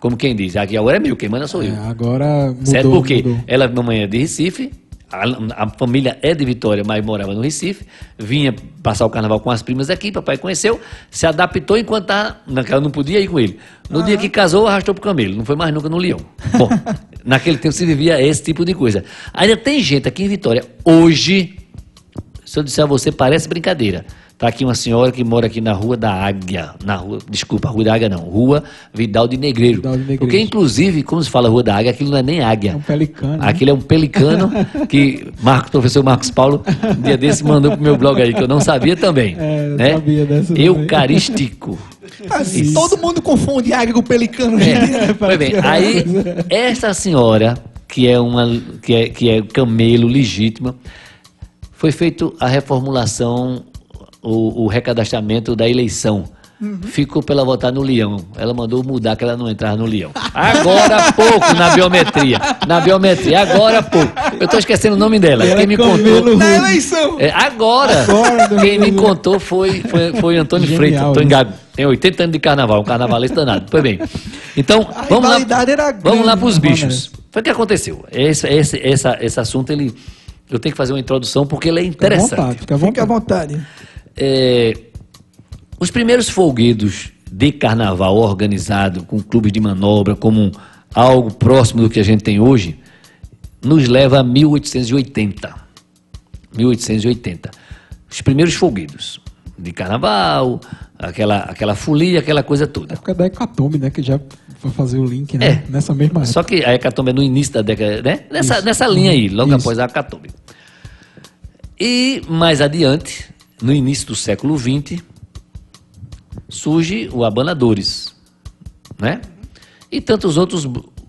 Como quem diz, aqui agora é meu, quem manda sou eu. É, agora mudou, certo? Porque mudou. ela, mamãe é de Recife, a, a família é de Vitória, mas morava no Recife, vinha passar o carnaval com as primas aqui, papai conheceu, se adaptou enquanto tava, naquela não podia ir com ele. No dia que casou, arrastou pro camelo, não foi mais nunca no Leão. Bom, naquele tempo se vivia esse tipo de coisa. Ainda tem gente aqui em Vitória, hoje, se eu disser a você, parece brincadeira. Tá aqui uma senhora que mora aqui na Rua da Águia, na rua, desculpa, Rua da Águia não, Rua Vidal de Negreiro. Vidal de Negreiro. Porque inclusive, como se fala Rua da Águia, aquilo não é nem águia. É um pelicano, né? Aquilo é um pelicano que Marcos, professor Marcos Paulo, um dia desse mandou pro meu blog aí, que eu não sabia também. É, eu né? sabia dessa. Eucarístico. Assim, todo mundo confunde águia com pelicano. em dia. É, pois bem, aí esta senhora, que é uma que é, que é camelo legítima, foi feito a reformulação, o, o recadastramento da eleição. Ficou para ela votar no Leão. Ela mandou mudar que ela não entrava no Leão. Agora há pouco na biometria. Na biometria, agora há pouco. Eu estou esquecendo o nome dela. Ela Quem me contou. Na eleição. É, agora, Agora, quem me contou foi, foi, foi Antônio Genial, Freitas. Isso. Gago. Tem 80 anos de carnaval, um carnavalista danado. Pois bem. Então, A vamos lá, era vamos lá grande, para os né, bichos. Foi o que aconteceu. Esse, esse, essa, esse assunto, ele, eu tenho que fazer uma introdução porque ele é Fica à interessante. vontade, fica à Fique à vontade. É, os primeiros folguedos de carnaval organizado com clubes de manobra, como algo próximo do que a gente tem hoje, nos leva a 1880. 1880. Os primeiros folguedos de carnaval, aquela, aquela folia, aquela coisa toda. época da Hecatombe, né? Que já vai fazer o link, né? É. Nessa mesma época. Só que a hecatombe é no início da década, né? Nessa, Isso. nessa linha aí, logo Isso. após a hecatombe. E mais adiante, no início do século XX, surge o Abanadores, né? E tantos outros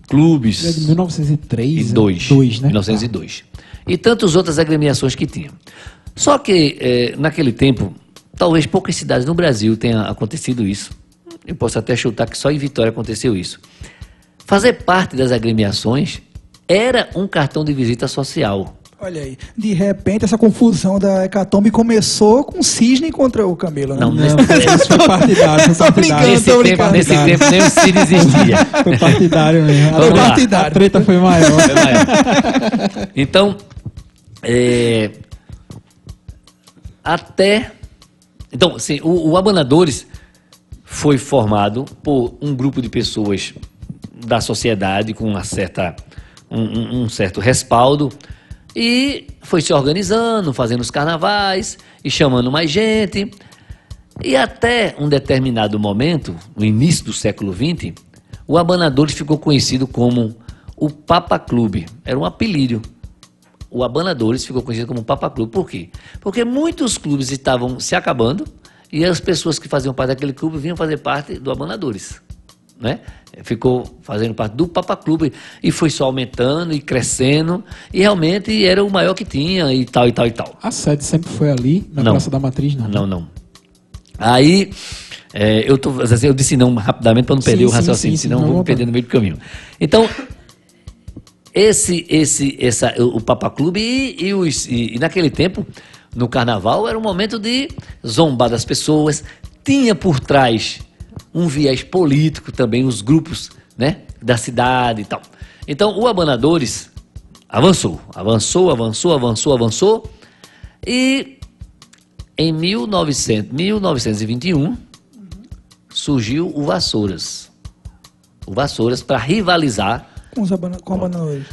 clubes. É de 1903. E dois. Dois, né? 1902. E tantas outras agremiações que tinham. Só que, eh, naquele tempo, talvez poucas cidades no Brasil tenha acontecido isso. Eu posso até chutar que só em Vitória aconteceu isso. Fazer parte das agremiações era um cartão de visita social. Olha aí. De repente, essa confusão da Hecatombe começou com cisne contra o camelo, né? Não, Não, foi partidário, foi Tô partidário. brincando, nesse, tô tempo, brincando. nesse tempo nem o Cid existia. Foi partidário mesmo. A- lá. A treta foi maior. Foi maior. Então, é, até. Então, assim, o, o Abanadores foi formado por um grupo de pessoas da sociedade com uma certa, um- um certo respaldo e foi se organizando, fazendo os carnavais e chamando mais gente. E até um determinado momento, no início do século XX, o Abanadores ficou conhecido como o Papa Clube. Era um apelido. O Abanadores ficou conhecido como Papa Clube. Por quê? Porque muitos clubes estavam se acabando e as pessoas que faziam parte daquele clube vinham fazer parte do Abanadores. Né? Ficou fazendo parte do Papa Clube e foi só aumentando e crescendo e realmente era o maior que tinha e tal e tal e tal. A sede sempre foi ali, na Não. Praça da Matriz, não. Não, não. Aí, é, eu, tô, assim, eu disse não rapidamente para não perder Sim, o raciocínio, sim, sim, senão não, vou me perder no meio do caminho. Então, esse, esse, essa, o Papa Clube e, e, os- e- e naquele tempo, no carnaval, era um momento de zombar das pessoas. Tinha por trás um viés político também, os grupos né, da cidade e tal. Então, o Abanadores avançou, avançou, avançou, avançou, avançou. E em 1900, 1921 surgiu o Vassouras. O Vassouras para rivalizar Com, os abana com abanadores.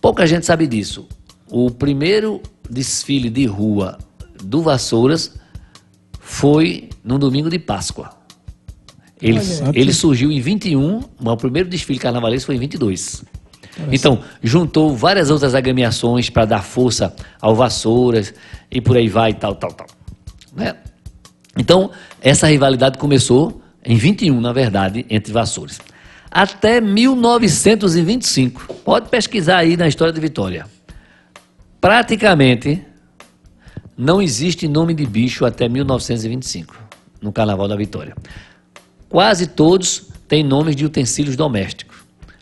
Pouca gente sabe disso. O primeiro desfile de rua do Vassouras foi no domingo de Páscoa. Ele, Olha. ele surgiu em 21, mas o primeiro desfile carnavalesco foi em 22. Então, juntou várias outras agremiações para dar força ao Vassouras e por aí vai, tal, tal, tal. Né? Então, essa rivalidade começou em 21, na verdade, entre Vassouras. Até 1925. Pode pesquisar aí na história de Vitória. Praticamente não existe nome de bicho até 1925, no Carnaval da Vitória. Quase todos têm nomes de utensílios domésticos.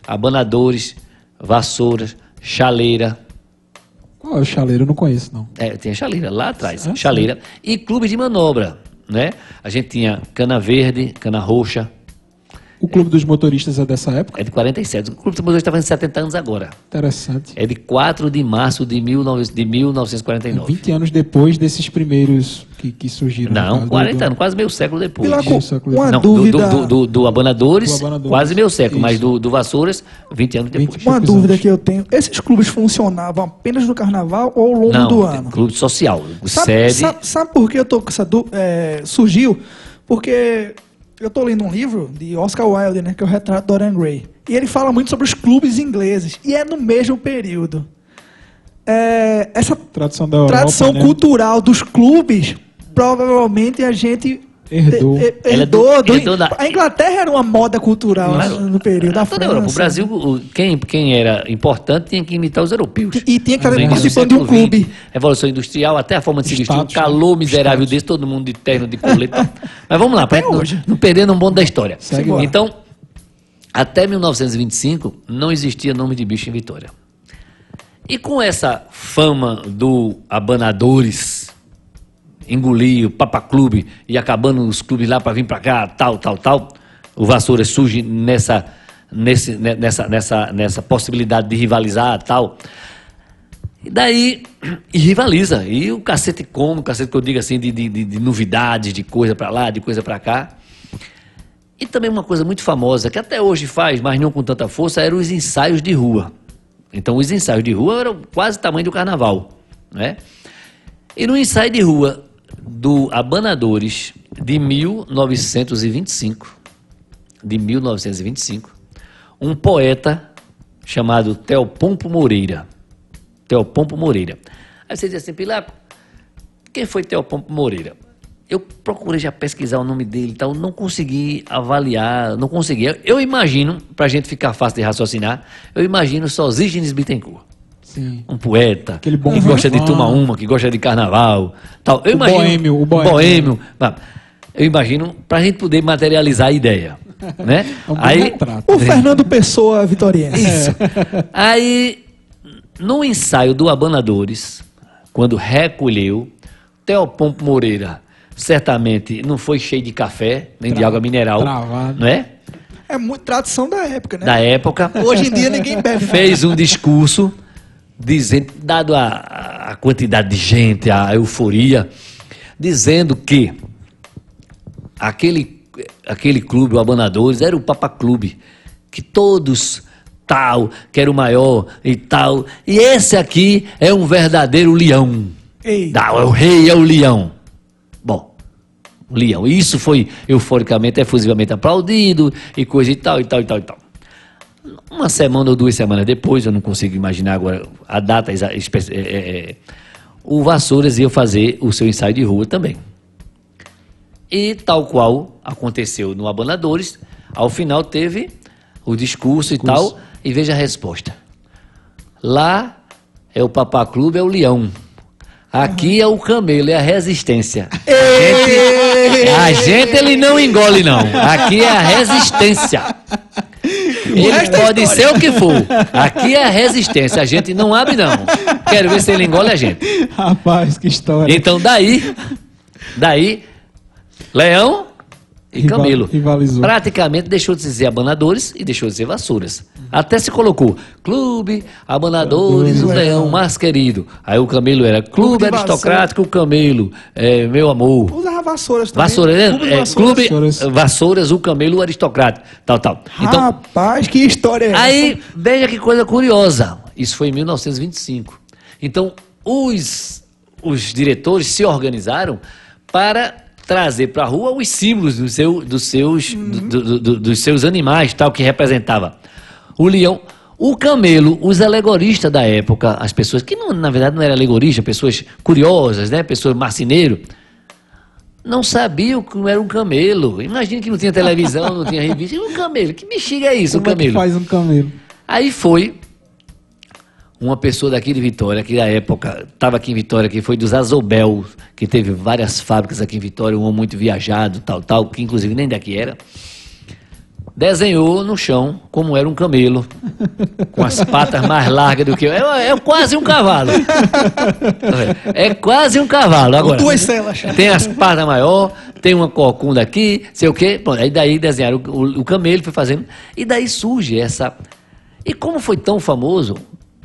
Abanadores, vassouras, chaleira, Qual é o chaleiro? Eu não conheço, não. é, tinha chaleira lá atrás, Ah, chaleira e clubes de manobra, né? A gente tinha cana verde, cana roxa, O Clube dos Motoristas é dessa época? É de 47. O Clube dos Motoristas está fazendo 70 anos agora. Interessante. É de 4 de março de, 19, de 1949. 20 anos depois desses primeiros que, que surgiram. Não, caso do- 40 do- anos, quase meio século depois. Pilaco, Isso, século uma Não, do, dúvida, do, do, do Abanadores, Do Abanadores, quase meio século, mas isso. do, do Vassouras, 20 anos 20 depois. uma poucos dúvida anos. que eu tenho. Esses clubes funcionavam apenas no carnaval ou ao longo Não, do é ano? clube social. Sabe, sede. sabe, sabe por que eu tô com essa dúvida? surgiu porque eu tô lendo um livro de Oscar Wilde, né, que é o Retrato de Dorian Gray. E ele fala muito sobre os clubes ingleses. E é no mesmo período. É, essa Tradição Europa, tradição né? cultural dos clubes, provavelmente a gente Herdou. he- he- Ela é do- herdou. do- herdou da- A Inglaterra era uma moda cultural Claro. no período da Toda França. Europa. O Brasil, quem, quem era importante tinha que imitar os europeus. E tinha que estar participando de um clube. Revolução Industrial, até a forma de se vestir, um Status, né? calor miserável desse, todo mundo de terno, de coleta. Mas vamos lá, para não, não perder bonde da história. Segue. Então, até 1925, não existia nome de bicho em Vitória. E com essa fama do Abanadores, engolir o Papa Clube e acabando os clubes lá para vir para cá, tal, tal, tal, o Vassouras surge nessa, nesse, ne- nessa, nessa, nessa possibilidade de rivalizar, tal. E daí, e rivaliza. E o cacete come, o cacete que eu digo assim, de, de, de- de novidades, de coisa para lá, de coisa para cá. E também uma coisa muito famosa, que até hoje faz, mas não com tanta força, eram os ensaios de rua. Então, os ensaios de rua eram quase o tamanho do carnaval, né? E no ensaio de rua do Abanadores de 1925, de 1925, um poeta chamado Teopompo Moreira. Teopompo Moreira. Aí você diz assim, Pilaco, quem foi Teopompo Moreira? Eu procurei já pesquisar o nome dele e tal, não consegui avaliar, não consegui. Eu- imagino, para a gente ficar fácil de raciocinar, eu imagino só Zígenes Bittencourt. Sim. Um poeta Aquele bom que gosta de tomar uma, que gosta de carnaval, tal. Eu O imagino, boêmio, o boêmio. boêmio. Eu imagino para a gente poder materializar a ideia, né? É um Aí, retrato. O Fernando Pessoa vitoriense. isso. Aí, no ensaio do Abanadores, quando recolheu, Teopompo Moreira certamente não foi cheio de café, nem de Tra- água mineral, travado. não é? É muito tradição da época, né? Da época. Hoje em dia ninguém bebe. fez um discurso dizendo, dado a, a quantidade de gente, a euforia, dizendo que aquele, aquele clube, o Abanadores, era o Papa Clube, que todos tal, que era o maior e tal, e esse aqui é um verdadeiro leão. Ei. Não, é o rei, é o leão. Bom, leão. Isso foi euforicamente, efusivamente aplaudido e coisa e tal, e tal, e tal, e tal. Uma semana ou duas semanas depois, eu não consigo imaginar agora a data é, é, é, o Vassouras ia fazer o seu ensaio de rua também. E tal qual aconteceu no Abanadores, ao final teve o discurso e tal, e veja a resposta. Lá é o Papá Clube, é o leão. Aqui é o camelo, é a resistência. A gente, a gente ele não engole, não. Aqui é a resistência. Ele é pode ser o que for. Aqui é a resistência. A gente não abre, não. Quero ver se ele engole a gente. Rapaz, que história. Então, daí, daí, Leão e Rival- Camelo. rivalizou. Praticamente deixou de ser abanadores e deixou de ser vassouras. Até se colocou Clube Abanadores, o Leão. Mais querido. Aí o Camelo era Clube Clube Aristocrático, o Camelo, é, meu amor. Usava vassouras também. Vassoura, né? Clube É, vassouras. Clube Vassouras. Vassouras, o Camelo, Aristocrático, tal, tal. Então, Rapaz, que história é essa? Aí, veja que coisa curiosa. Isso foi em 1925. Então, os, os diretores se organizaram para trazer para a rua os símbolos do seu, dos, seus, do- do- do- dos seus animais, tal, que representava o leão. O camelo, os alegoristas da época, as pessoas que não, na verdade não eram alegoristas, pessoas curiosas, né? pessoas marceneiros, não sabiam que era um camelo. Imagina que não tinha televisão, não tinha revista. E um camelo? Que bexiga é isso, Como um é que camelo? faz um camelo? Aí foi uma pessoa daqui de Vitória, que na época estava aqui em Vitória, que foi dos Azobel, que teve várias fábricas aqui em Vitória, um homem muito viajado, tal, tal, que inclusive nem daqui era. Desenhou no chão como era um camelo, com as patas mais largas do que eu. É, é quase um cavalo. É quase um cavalo. Agora, duas celas. tem as patas maior, tem uma corcunda aqui, sei o quê. Pronto, aí daí desenharam o, o, o camelo, foi fazendo. E daí surge essa. E como foi tão famoso,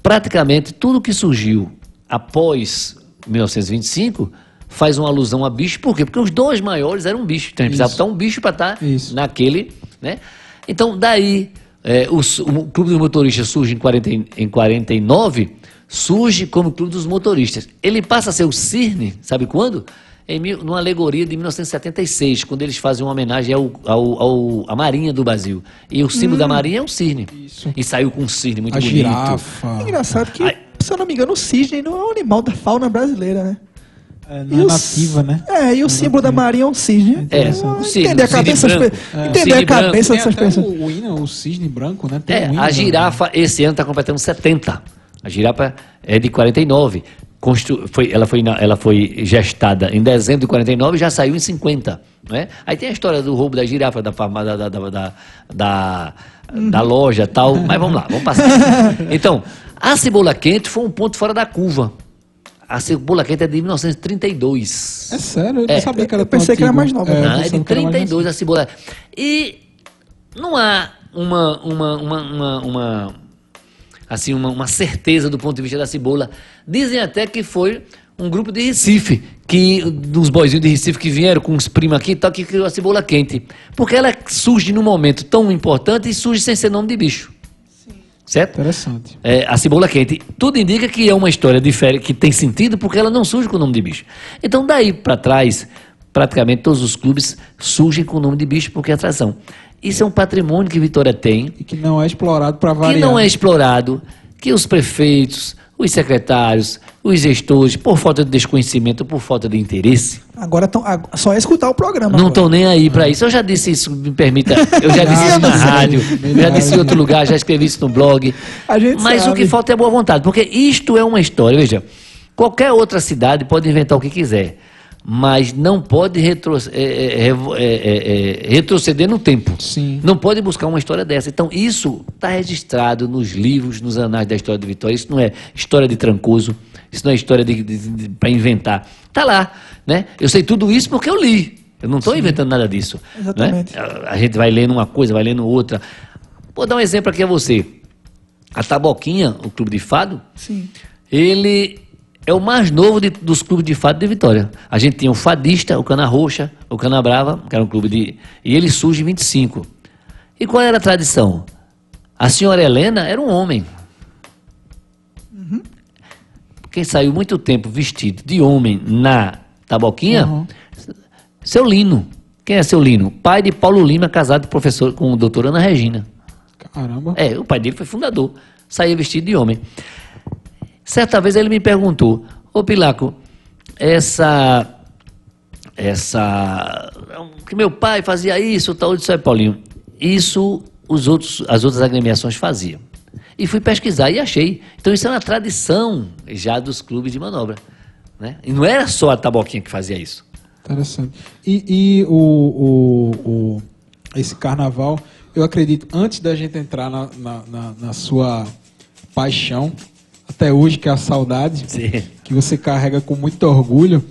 praticamente tudo que surgiu após 1925 faz uma alusão a bicho, por quê? Porque os dois maiores eram bichos, então a gente precisava botar um bicho para estar Isso. naquele, né? Então, daí, é, o, o Clube dos Motoristas surge em, 40, e- em 49, surge como Clube dos Motoristas. Ele passa a ser o Cirne, sabe quando? Em, mil- numa alegoria de 1976, quando eles fazem uma homenagem ao, ao- ao- à Marinha do Brasil. E o símbolo da Marinha é um cisne. Isso. E saiu com um cisne muito a bonito. girafa. É engraçado que, Ai. se eu não me engano, o cisne não é um animal da fauna brasileira, né? É, não é nativa, né? É, e o símbolo da marinha é um cisne. É, Então, o cisne, entender a cabeça branco. É. Entender a cabeça dessas até pessoas. o, o hino, o cisne branco, né? Tem É, um hino, a né? girafa esse ano está completando 70. A girafa é de 49. Constru- foi, ela, foi, na- ela foi gestada em dezembro de 49 e já saiu em 50. Né? Aí tem a história do roubo da girafa, da, da, da, da, da, da, da loja e tal. Mas vamos lá, vamos passar. Então, a cebola quente foi um ponto fora da curva. A cebola quente é de 1932. É sério, eu não É, sabia que era eu pensei que era mais nova. É, Não, é de que era mais 32 a cebola. E não há uma, uma, uma, uma, uma- assim, uma, uma certeza do ponto de vista da cebola. Dizem até que foi um grupo de Recife, que, dos boizinhos de Recife que vieram com os primos aqui e tal, que criou a cebola quente. Porque ela surge num momento tão importante e surge sem ser nome de bicho. Certo? Interessante. É, a cebola quente. Tudo indica que é uma história diferente, que tem sentido, porque ela não surge com o nome de bicho. Então, daí para trás, praticamente todos os clubes surgem com o nome de bicho, porque é atração. Isso é um patrimônio que Vitória tem, E que não é explorado para variar. que não é explorado, que os prefeitos, os secretários, os gestores, por falta de desconhecimento, por falta de interesse, Agora tão, só é escutar o programa. não estão nem aí para isso. Eu já disse isso, me permita. Eu já disse isso na rádio, eu já disse em outro lugar, já escrevi isso no blog. Mas o sabe. que falta é boa vontade, porque isto é uma história. Veja, qualquer outra cidade pode inventar o que quiser, mas não pode retro- é, é, revo- é, é, é, retroceder no tempo. Sim. Não pode buscar uma história dessa. Então, isso está registrado nos livros, nos anais da história de Vitória. Isso não é história de Trancoso, isso não é história de, para inventar. Está lá. Né? Eu sei tudo isso porque eu li. Eu não estou inventando nada disso. Exatamente. Né? A a gente vai lendo uma coisa, vai lendo outra. Vou dar um exemplo aqui a você. A Taboquinha, o clube de fado, Sim. ele é o mais novo de- dos clubes de fado de Vitória. A gente tinha o Fadista, o Cana Roxa, o Cana Brava, que era um clube de. E ele surge em 25. E qual era a tradição? A senhora Helena era um homem. Quem saiu muito tempo vestido de homem na Taboquinha, Uhum. seu Lino. Quem é seu Lino? Pai de Paulo Lima, casado com, professor, com a doutora Ana Regina. Caramba. É, o pai dele foi fundador. Saía vestido de homem. Certa vez ele me perguntou, ô Pilaco, essa. Essa. Que meu pai fazia isso, tal, isso aí, Paulinho. Isso os outros, as outras agremiações faziam. E fui pesquisar e achei. Então isso é uma tradição já dos clubes de manobra. Né? E não era só a Taboquinha que fazia isso. Interessante. E, e o, o, o- esse carnaval, eu acredito, antes da gente entrar na, na, na- na sua paixão, até hoje, que é a saudade, Sim. que você carrega com muito orgulho,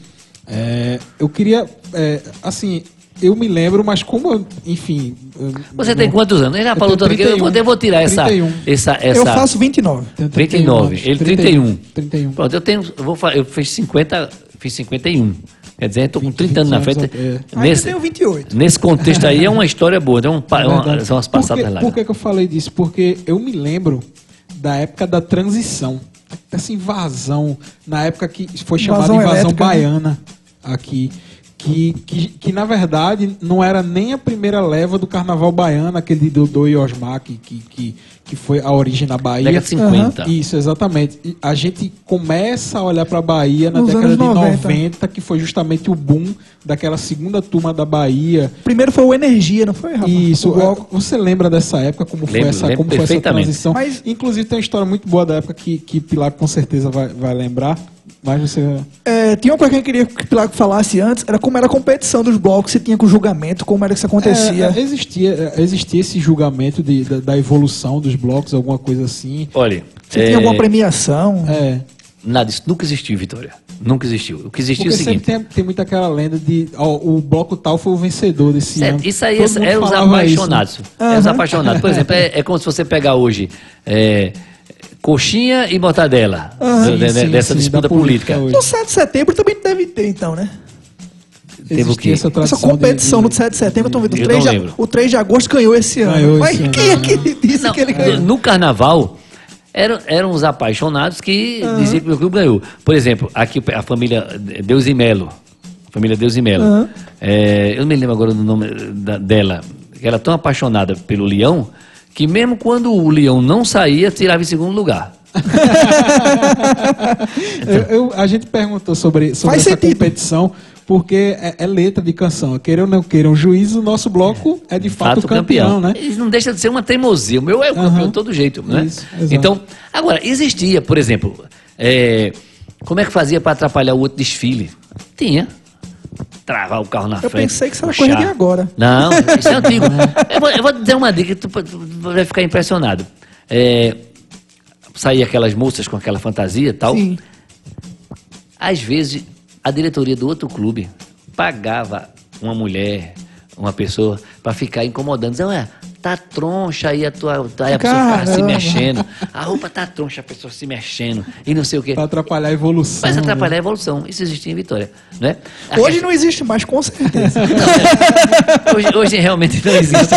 é, eu queria, é, assim, eu me lembro, mas como, eu, enfim... eu- Você tem quantos anos? Ele já Eu falou tudo aqui. Eu vou, 31. eu vou tirar essa, 31. essa, essa. Eu faço 29. tenho 29, anos. ele 31. 31. Pronto, eu tenho. Eu, vou, eu fiz 50, fiz 51. Quer dizer, estou com 30 anos na 20 frente. é. Nesse, tenho 28. nesse contexto aí é uma história boa, é um, é uma- são as por passadas que, lá. por que, que eu falei disso? Porque eu me lembro da época da transição. Essa invasão, na época que foi chamada Invasão invasão elétrica, né? baiana aqui. Que, que, que, na verdade não era nem a primeira leva do carnaval baiano, aquele de Dodô e Osmar, que, que, que, que foi a origem na Bahia. Década de 50. Isso, exatamente. E a gente começa a olhar para a Bahia na Nos década de 90. 90, que foi justamente o boom daquela segunda turma da Bahia, Primeiro foi o Energia, não foi, Rafa? isso. É, Você lembra dessa época, como foi Lembro, essa, lembro como foi essa transição? Mas- Inclusive tem uma história muito boa da época que, que Pilar com certeza vai, vai lembrar. Mas você. É, tinha uma coisa que eu queria que o Pilaco falasse antes, era como era a competição dos blocos, se tinha com julgamento, como era que isso acontecia. É, é, existia, é, existia esse julgamento de, da, da evolução dos blocos, alguma coisa assim. Olha, se é, tinha alguma premiação. É. nada, isso nunca existiu, Vitória. Nunca existiu. O que existiu Porque é o seguinte. sempre tem, tem muito aquela lenda de ó, o bloco tal foi o vencedor desse Certo, ano. Isso aí mundo é, os apaixonados. isso, É os apaixonados. Por exemplo, é, é como se você pegar hoje é, coxinha e mortadela Sim, de- de- sim, dessa sim, disputa política política. No 7 de setembro também deve ter, então, né? Teve o quê? essa Essa competição de, no 7 de setembro, eu tô vendo. O Eu 3, não de, lembro. o 3 de agosto ganhou esse ano. Ganhou Mas esse quem ano, é que disse Não, que ele ganhou? no carnaval, eram, eram os apaixonados que diziam que o clube ganhou. Por exemplo, aqui a família Deus e Melo. Família Deus e Melo. Aham. É, eu não me lembro agora do nome da- dela. que Ela era tão apaixonada pelo Leão que mesmo quando o Leão não saía, tirava em segundo lugar. Eu- eu- a gente perguntou sobre, sobre Faz essa sentido. competição porque é, é letra de canção. Queira ou não queira, o juiz, o nosso bloco é de fato, campeão, né? Isso não deixa de ser uma teimosia. O meu é o Aham. campeão de todo jeito, né? Isso, então, agora, existia, por exemplo, é, como é que fazia para atrapalhar o outro desfile? Tinha. Travar o carro na Eu frente. pensei que era puxar. coisa de agora. Não, isso é antigo. eu, vou, eu vou dizer uma dica que tu, tu vai ficar impressionado. É, saía aquelas moças com aquela fantasia e tal. Sim. Às vezes, a diretoria do outro clube pagava uma mulher, uma pessoa, para ficar incomodando. Dizendo, ué, tá troncha aí a tua. Aí a pessoa ficava se Caramba. mexendo. A roupa tá troncha, a pessoa se mexendo. E não sei o quê. Para atrapalhar a evolução. Mas né? atrapalhar a evolução. Isso existia em Vitória. Né? A Hoje questão- não existe mais, com certeza. hoje, hoje realmente não existe.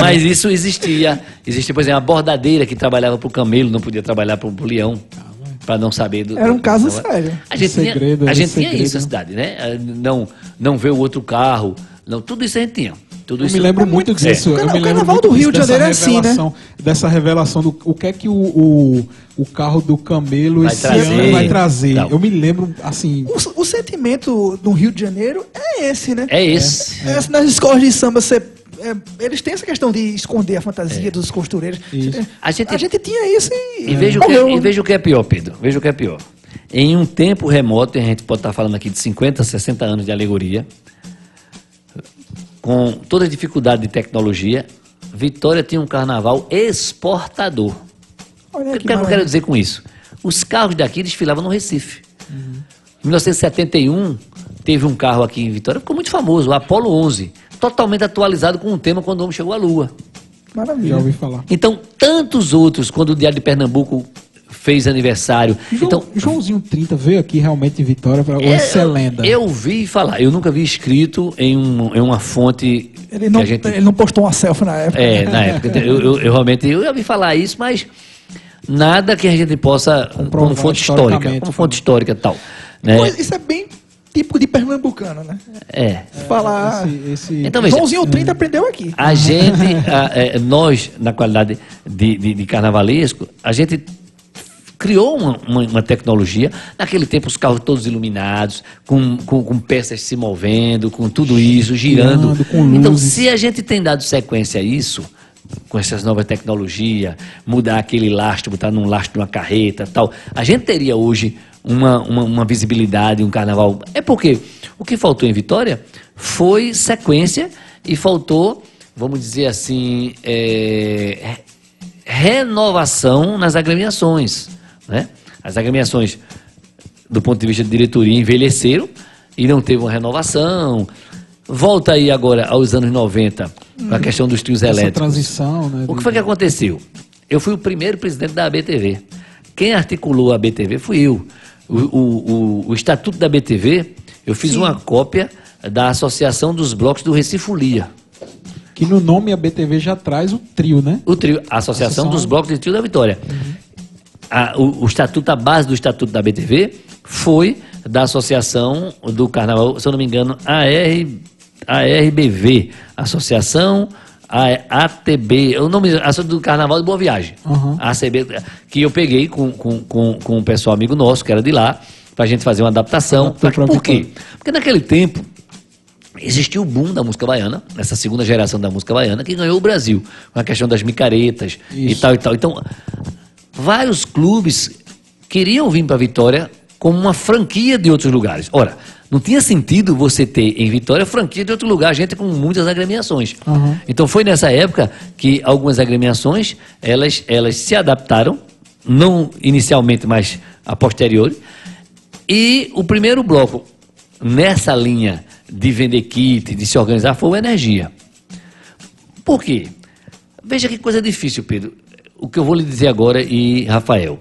Mas isso existia. Existia, por exemplo, a bordadeira que trabalhava para o camelo, não podia trabalhar para o leão. Para não saber do. Era um caso do- sério. A gente, Segredo, tinha, a gente tinha segredo. isso na cidade, né? Não, não ver o outro carro. Não, tudo isso a gente tinha. Tudo Eu isso me lembro É muito- muito disso. é. O eu me o carnaval do Rio de dessa Janeiro é assim, né? revelação- Dessa revelação do o que é que o, o, o carro do camelo Vai esse trazer. ano vai trazer. Não. Eu me lembro, assim, O, o sentimento do Rio de Janeiro é esse, né? É esse. É, Nas escolas de samba, você, é, eles têm essa questão de esconder a fantasia dos costureiros. É, A gente- a gente tinha isso e, E veja, o que, e veja o que é pior, Pedro. Veja o que é pior. Em um tempo remoto, e a gente pode estar falando aqui de 50, 60 anos de alegoria, com toda a dificuldade de tecnologia, Vitória tinha um carnaval exportador. Olha O que que, eu quero dizer com isso? Os carros daqui desfilavam no Recife. Em 1971, teve um carro aqui em Vitória, ficou muito famoso, o Apollo 11, totalmente atualizado com o tema quando o homem chegou à Lua. Maravilha. já ouvi falar. Então, tantos outros, quando o Diário de Pernambuco fez aniversário. João, então, Joãozinho 30 veio aqui realmente em Vitória para é, essa lenda. Eu vi falar, eu nunca vi escrito em, um- em uma fonte Ele não, que a gente... ele não postou uma selfie na época. É, na época. Eu, eu- eu realmente eu já vi falar isso, mas nada que a gente possa, Comprovar como fonte histórica, como fonte histórica e tal. Né? Pois, Isso é bem típico de pernambucano, né? É. Falar. Esse, esse- Então, veja, Joãozinho 30 aprendeu aqui. A gente, a- é, nós, na qualidade de, de- de carnavalesco, a gente criou uma, uma- uma tecnologia. Naquele tempo, os carros todos iluminados, com, com- com peças se movendo, com tudo isso, girando. Girando, então, se a gente tem dado sequência a isso, com essas novas tecnologias, mudar aquele lastro, botar num lastro de uma carreta tal, a gente teria hoje uma, uma, uma visibilidade, um carnaval. É porque o que faltou em Vitória foi sequência e faltou, vamos dizer assim, é, renovação nas agremiações. Né? As agremiações, do ponto de vista de diretoria, envelheceram e não teve uma renovação. Volta aí agora aos anos 90, com a questão dos trios essa elétricos. transição, né? O que foi que aconteceu? Eu fui o primeiro presidente da ABTV. Quem articulou a ABTV fui eu. O, o- o- o estatuto da ABTV, eu fiz uma cópia da Associação dos Blocos do Recifolia. Que no nome a BTV já traz o trio, né? O trio, a Associação Associação- dos Blocos de Trio da Vitória. A- o, o estatuto, a base do estatuto da BTV foi da Associação do Carnaval, se eu não me engano, AR, ARBV, Associação A- ATB, o nome Associação do Carnaval de Boa Viagem. Uhum. ACB, que eu peguei com, com, com, com um pessoal amigo nosso, que era de lá, pra gente fazer uma adaptação. Pra Por quê? Porque naquele tempo, Existiu o boom da música baiana, essa segunda geração da música baiana, que ganhou o Brasil, com a questão das micaretas e Isso. tal e tal. Então, vários clubes queriam vir para Vitória como uma franquia de outros lugares. Ora, não tinha sentido você ter em Vitória franquia de outro lugar, gente com muitas agremiações. Uhum. Então foi nessa época que algumas agremiações, elas, elas se adaptaram, não inicialmente, mas a posteriori, E o primeiro bloco nessa linha de vender kit, de se organizar, foi o Energia. Por quê? Veja que coisa difícil, Pedro. O que eu vou lhe dizer agora e Rafael.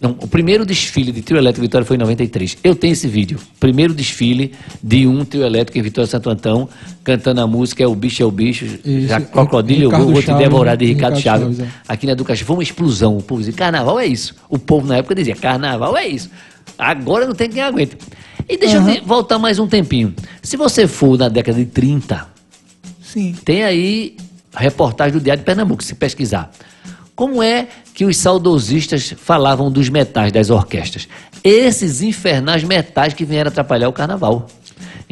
Não, o primeiro desfile de trio elétrico em Vitória foi em 93. Eu tenho esse vídeo. Primeiro desfile de um trio elétrico em Vitória Santo Antão, cantando a música É o Bicho, é o Bicho, Isso, já Crocodilo, eu vou, vou te devorar de? Ricardo, Ricardo Chaves. Chaves, é. Aqui na Educação foi uma explosão. O povo dizia, carnaval é isso. O povo na época dizia, carnaval é isso. Agora não tem quem aguente. E deixa eu te- voltar mais um tempinho. Se você for na década de 30, Sim. tem aí reportagem do Diário de Pernambuco, se pesquisar. Como é que os saudosistas falavam dos metais das orquestras? Esses infernais metais que vieram atrapalhar o carnaval.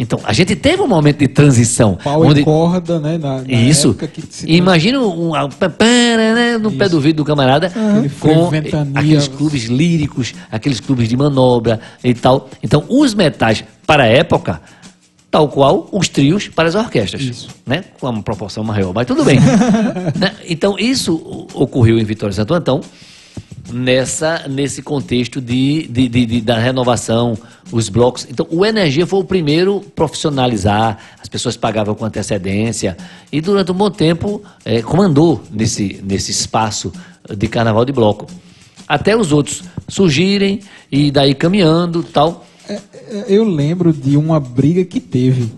Então, a gente teve um momento de transição. Pau onde- e corda, né? Na, na isso. se Imagina um, pá, né, no pé do vidro do camarada Aquele com ventania. aqueles clubes líricos, aqueles clubes de manobra e tal. Então, os metais para a época, tal qual os trios para as orquestras, Isso. né? Com uma proporção maior, mas tudo bem. Né? Então, isso ocorreu em Vitória Santo Antão nessa nesse contexto de, de- de- de- da renovação, os blocos. Então, o Energia foi o primeiro profissionalizar, as pessoas pagavam com antecedência e durante um bom tempo eh, comandou nesse, nesse espaço de carnaval de bloco. Até os outros surgirem e daí caminhando tal. É, é, Eu lembro de uma briga que teve,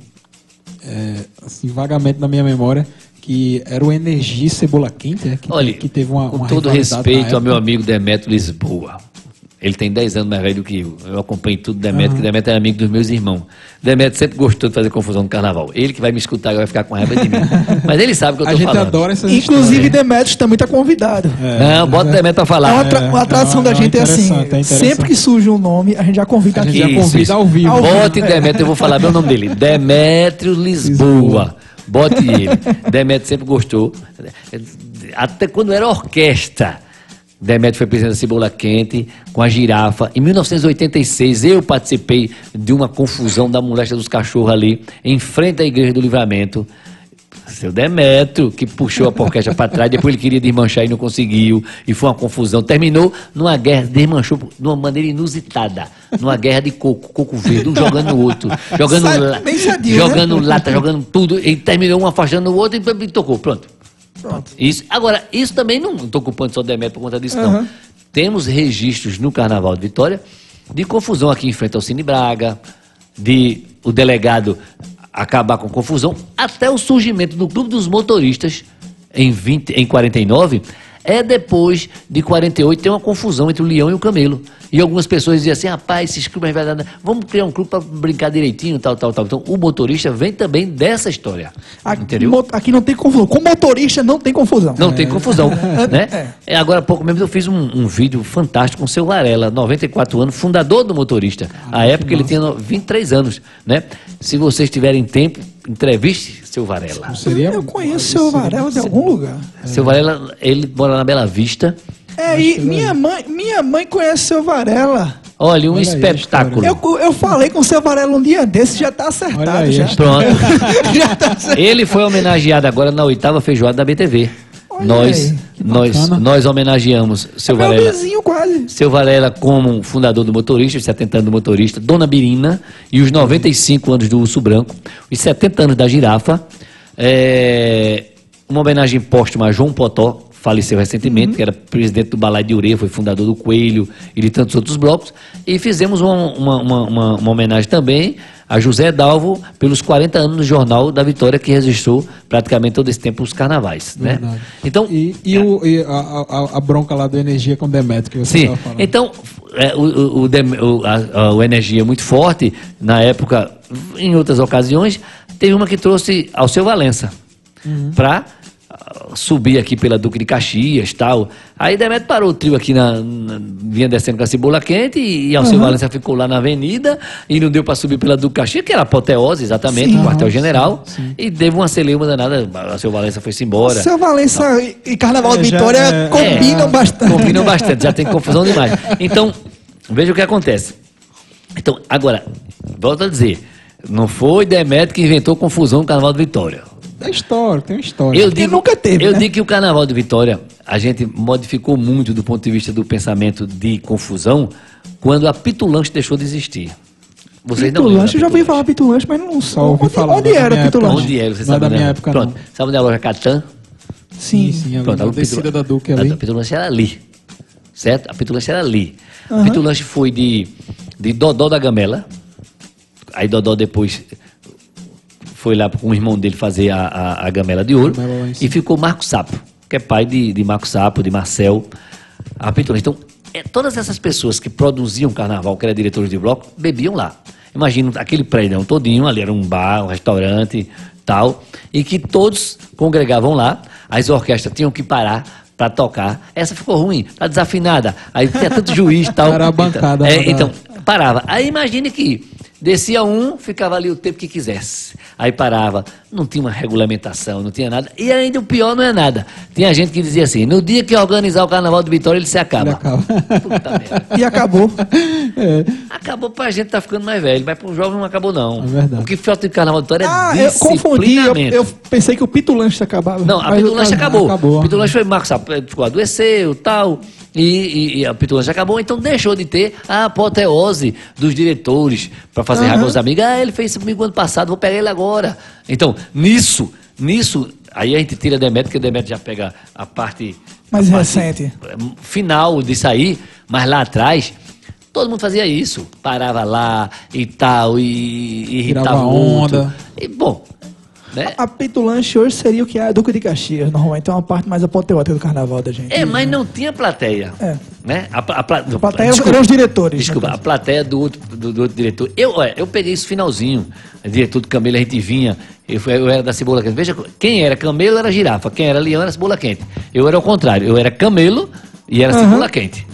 é, assim, vagamente na minha memória, que era o Energia Cebola Quente, é, que, Olha, que teve uma, com uma todo rivalidade na respeito ao meu amigo Demetrio Lisboa. Ele tem 10 anos mais velho do que eu. Eu acompanho tudo do Demetrio, que Demetrio é amigo dos meus irmãos. Demetrio sempre gostou de fazer confusão no carnaval. Ele que vai me escutar vai ficar com raiva de mim. Mas ele sabe o que eu A tô gente falando. adora essas Inclusive, histórias. Demetrius também está convidado. Não, bota o Demetrio pra É falar. uma, tra- uma é, tradição é, da é gente é assim. é interessante. sempre que surge um nome, a gente já convida A gente aqui. já convida isso. ao vivo. Ao vivo. Bote Demetrio, eu vou falar meu nome dele. Demétrio Lisboa. Bote ele. Demetrio sempre gostou. Até quando era orquestra. Demetrio foi presidente da Cebola Quente com a girafa. Em 1986, eu participei de uma confusão da moléstia dos cachorros ali, em frente à Igreja do Livramento. Seu Demetrio, que puxou a orquestra para trás, depois ele queria desmanchar e não conseguiu, e foi uma confusão. Terminou numa guerra, desmanchou de uma maneira inusitada, numa guerra de coco, coco verde, um jogando o outro, jogando, Sabe, la- sadio, jogando né? lata, jogando tudo, e terminou um afastando o outro e, e tocou, pronto. Pronto. Isso, agora, isso também não estou culpando só o Demetrio por conta disso, não. Aham. Temos registros no Carnaval de Vitória de confusão aqui em frente ao Cine Braga, de o delegado acabar com confusão, até o surgimento do Clube dos Motoristas em, 20, em 49, é depois de 48 tem uma confusão entre o leão e o camelo. E algumas pessoas diziam assim, rapaz, esses clubes não vai dar nada. vamos criar um clube para brincar direitinho, tal, tal, tal. Então o motorista vem também dessa história. Aqui, entendeu? aqui não tem confusão. Com motorista não tem confusão. Não tem confusão, né? É, agora há pouco mesmo eu fiz um, um vídeo fantástico com o seu Varela, 94 anos, fundador do motorista. à época ele tinha no- 23 anos, né? Se vocês tiverem tempo, entreviste seu Varela. Seria, Eu conheço o seu Varela de algum lugar. Seu Varela, ele mora na Bela Vista. É, e minha mãe, minha mãe conhece o seu Varela. Olha, um Olha aí espetáculo. Eu, eu falei com o seu Varela um dia desse, já tá acertado. Aí, já. Pronto. já tá acertado. Ele foi homenageado agora na oitava feijoada da BTV. Olha nós, aí, nós, nós homenageamos seu Meu Varela. vizinho quase. Seu Varela como fundador do motorista, os 70 anos do motorista, Dona Birina e os 95 anos do Urso Branco, os 70 anos da girafa, é, uma homenagem póstuma a João Potó, faleceu recentemente, que era presidente do Balai de Ureia, foi fundador do Coelho e de tantos outros blocos, e fizemos uma, uma, uma, uma- uma homenagem também a José Dalvo pelos 40 anos no Jornal da Vitória, que registrou praticamente todo esse tempo os carnavais. Né? Verdade. Então, E, e o, e a, a- a bronca lá do Energia com o Demetrio que você Sim, estava falando. então é, o, o, o, a- o Energia muito forte, na época, em outras ocasiões, teve uma que trouxe ao seu Valença para subir aqui pela Duque de Caxias tal. Aí Demetrio parou o trio aqui, na, na- vinha descendo com a cebola quente e, e Alceu Valença ficou lá na avenida e não deu para subir pela Duque de Caxias, que era a apoteose exatamente, Sim. o quartel-general, e teve uma celeuma danada, Alceu Valença foi-se embora. Seu Valença e- e Carnaval de É, já Vitória é- combinam É, bastante. Combinam bastante, já tem confusão demais. Então, veja o que acontece. Então, agora, volto a dizer, não foi Demetrio que inventou confusão no Carnaval de Vitória. É história, tem uma história. Eu digo, nunca teve, Eu né? digo que o Carnaval de Vitória, a gente modificou muito do ponto de vista do pensamento de confusão, quando a Pitulanche deixou de existir. Vocês não Pitulanche, eu já ouvi falar Pitulanche, mas não Só ouvi onde, falar, onde era Pitulanche? Onde era, você Não é sabe, da né? minha época, Pronto. não. Sabe onde é a loja Catan? Sim. sim, ali, Pronto, a descida da Duque a, ali. a Pitulanche era ali. Certo? A Pitulanche era ali. Aham. A Pitulanche foi de, de Dodó da Gamela. Aí Dodó depois foi lá com o irmão dele fazer a, a, a Gamela de Ouro. Gamela. E ficou Marco Sapo, que é pai de, de Marco Sapo, de Marcel. A Pitulanche. Então, é, todas essas pessoas que produziam carnaval, que eram diretores de bloco, bebiam lá. Imagina aquele prédio todinho, ali era um bar, um restaurante, tal, e que todos congregavam lá, as orquestras tinham que parar para tocar. Essa ficou ruim, tá desafinada. Aí tinha tanto juiz e tal. Era a bancada Então, é, então, parava. Aí imagine que descia um, ficava ali o tempo que quisesse. Aí parava. Não tinha uma regulamentação, não tinha nada. E ainda o pior não é nada. Tinha gente que dizia assim: no dia que organizar o carnaval de Vitória, ele se acaba. Ele acaba. Puta merda. E acabou. É, Acabou pra gente tá ficando mais velho, mas pro jovem não acabou, não. É verdade. O que falta de carnaval de Vitória Ah, é eu confundi. Eu, disciplinamento. eu pensei que o Pitulanche acabava. Não, a Pitulanche acabou. acabou. A Pitulanche foi Marcos ficou adoeceu tal. E, e, e a Pitulanche acabou, então deixou de ter a apoteose dos diretores para fazer Aham. raiva aos amigos. Ah, ele fez isso comigo ano passado, vou pegar ele agora. Então, nisso, nisso, aí a gente tira Demetrio, porque Demetrio já pega a parte Mais recente. final de sair, mas lá atrás. Todo mundo fazia isso, parava lá e tal, e, e irritava onda. E, bom, né? A Pitulanche hoje seria o que é a Duque de Caxias, normalmente é uma parte mais apoteótica do carnaval da gente. É, mas não tinha plateia. É. Né? A, a A plateia desculpa, eram os diretores. Desculpa, né? a plateia do outro, do, do outro diretor. Eu, olha, eu peguei isso finalzinho. Diretor do Camelo, a gente vinha. Eu, eu era da Cebola Quente. Veja, quem era Camelo era girafa, quem era leão era cebola quente. Eu era o contrário. Eu era Camelo e era Aham. cebola quente.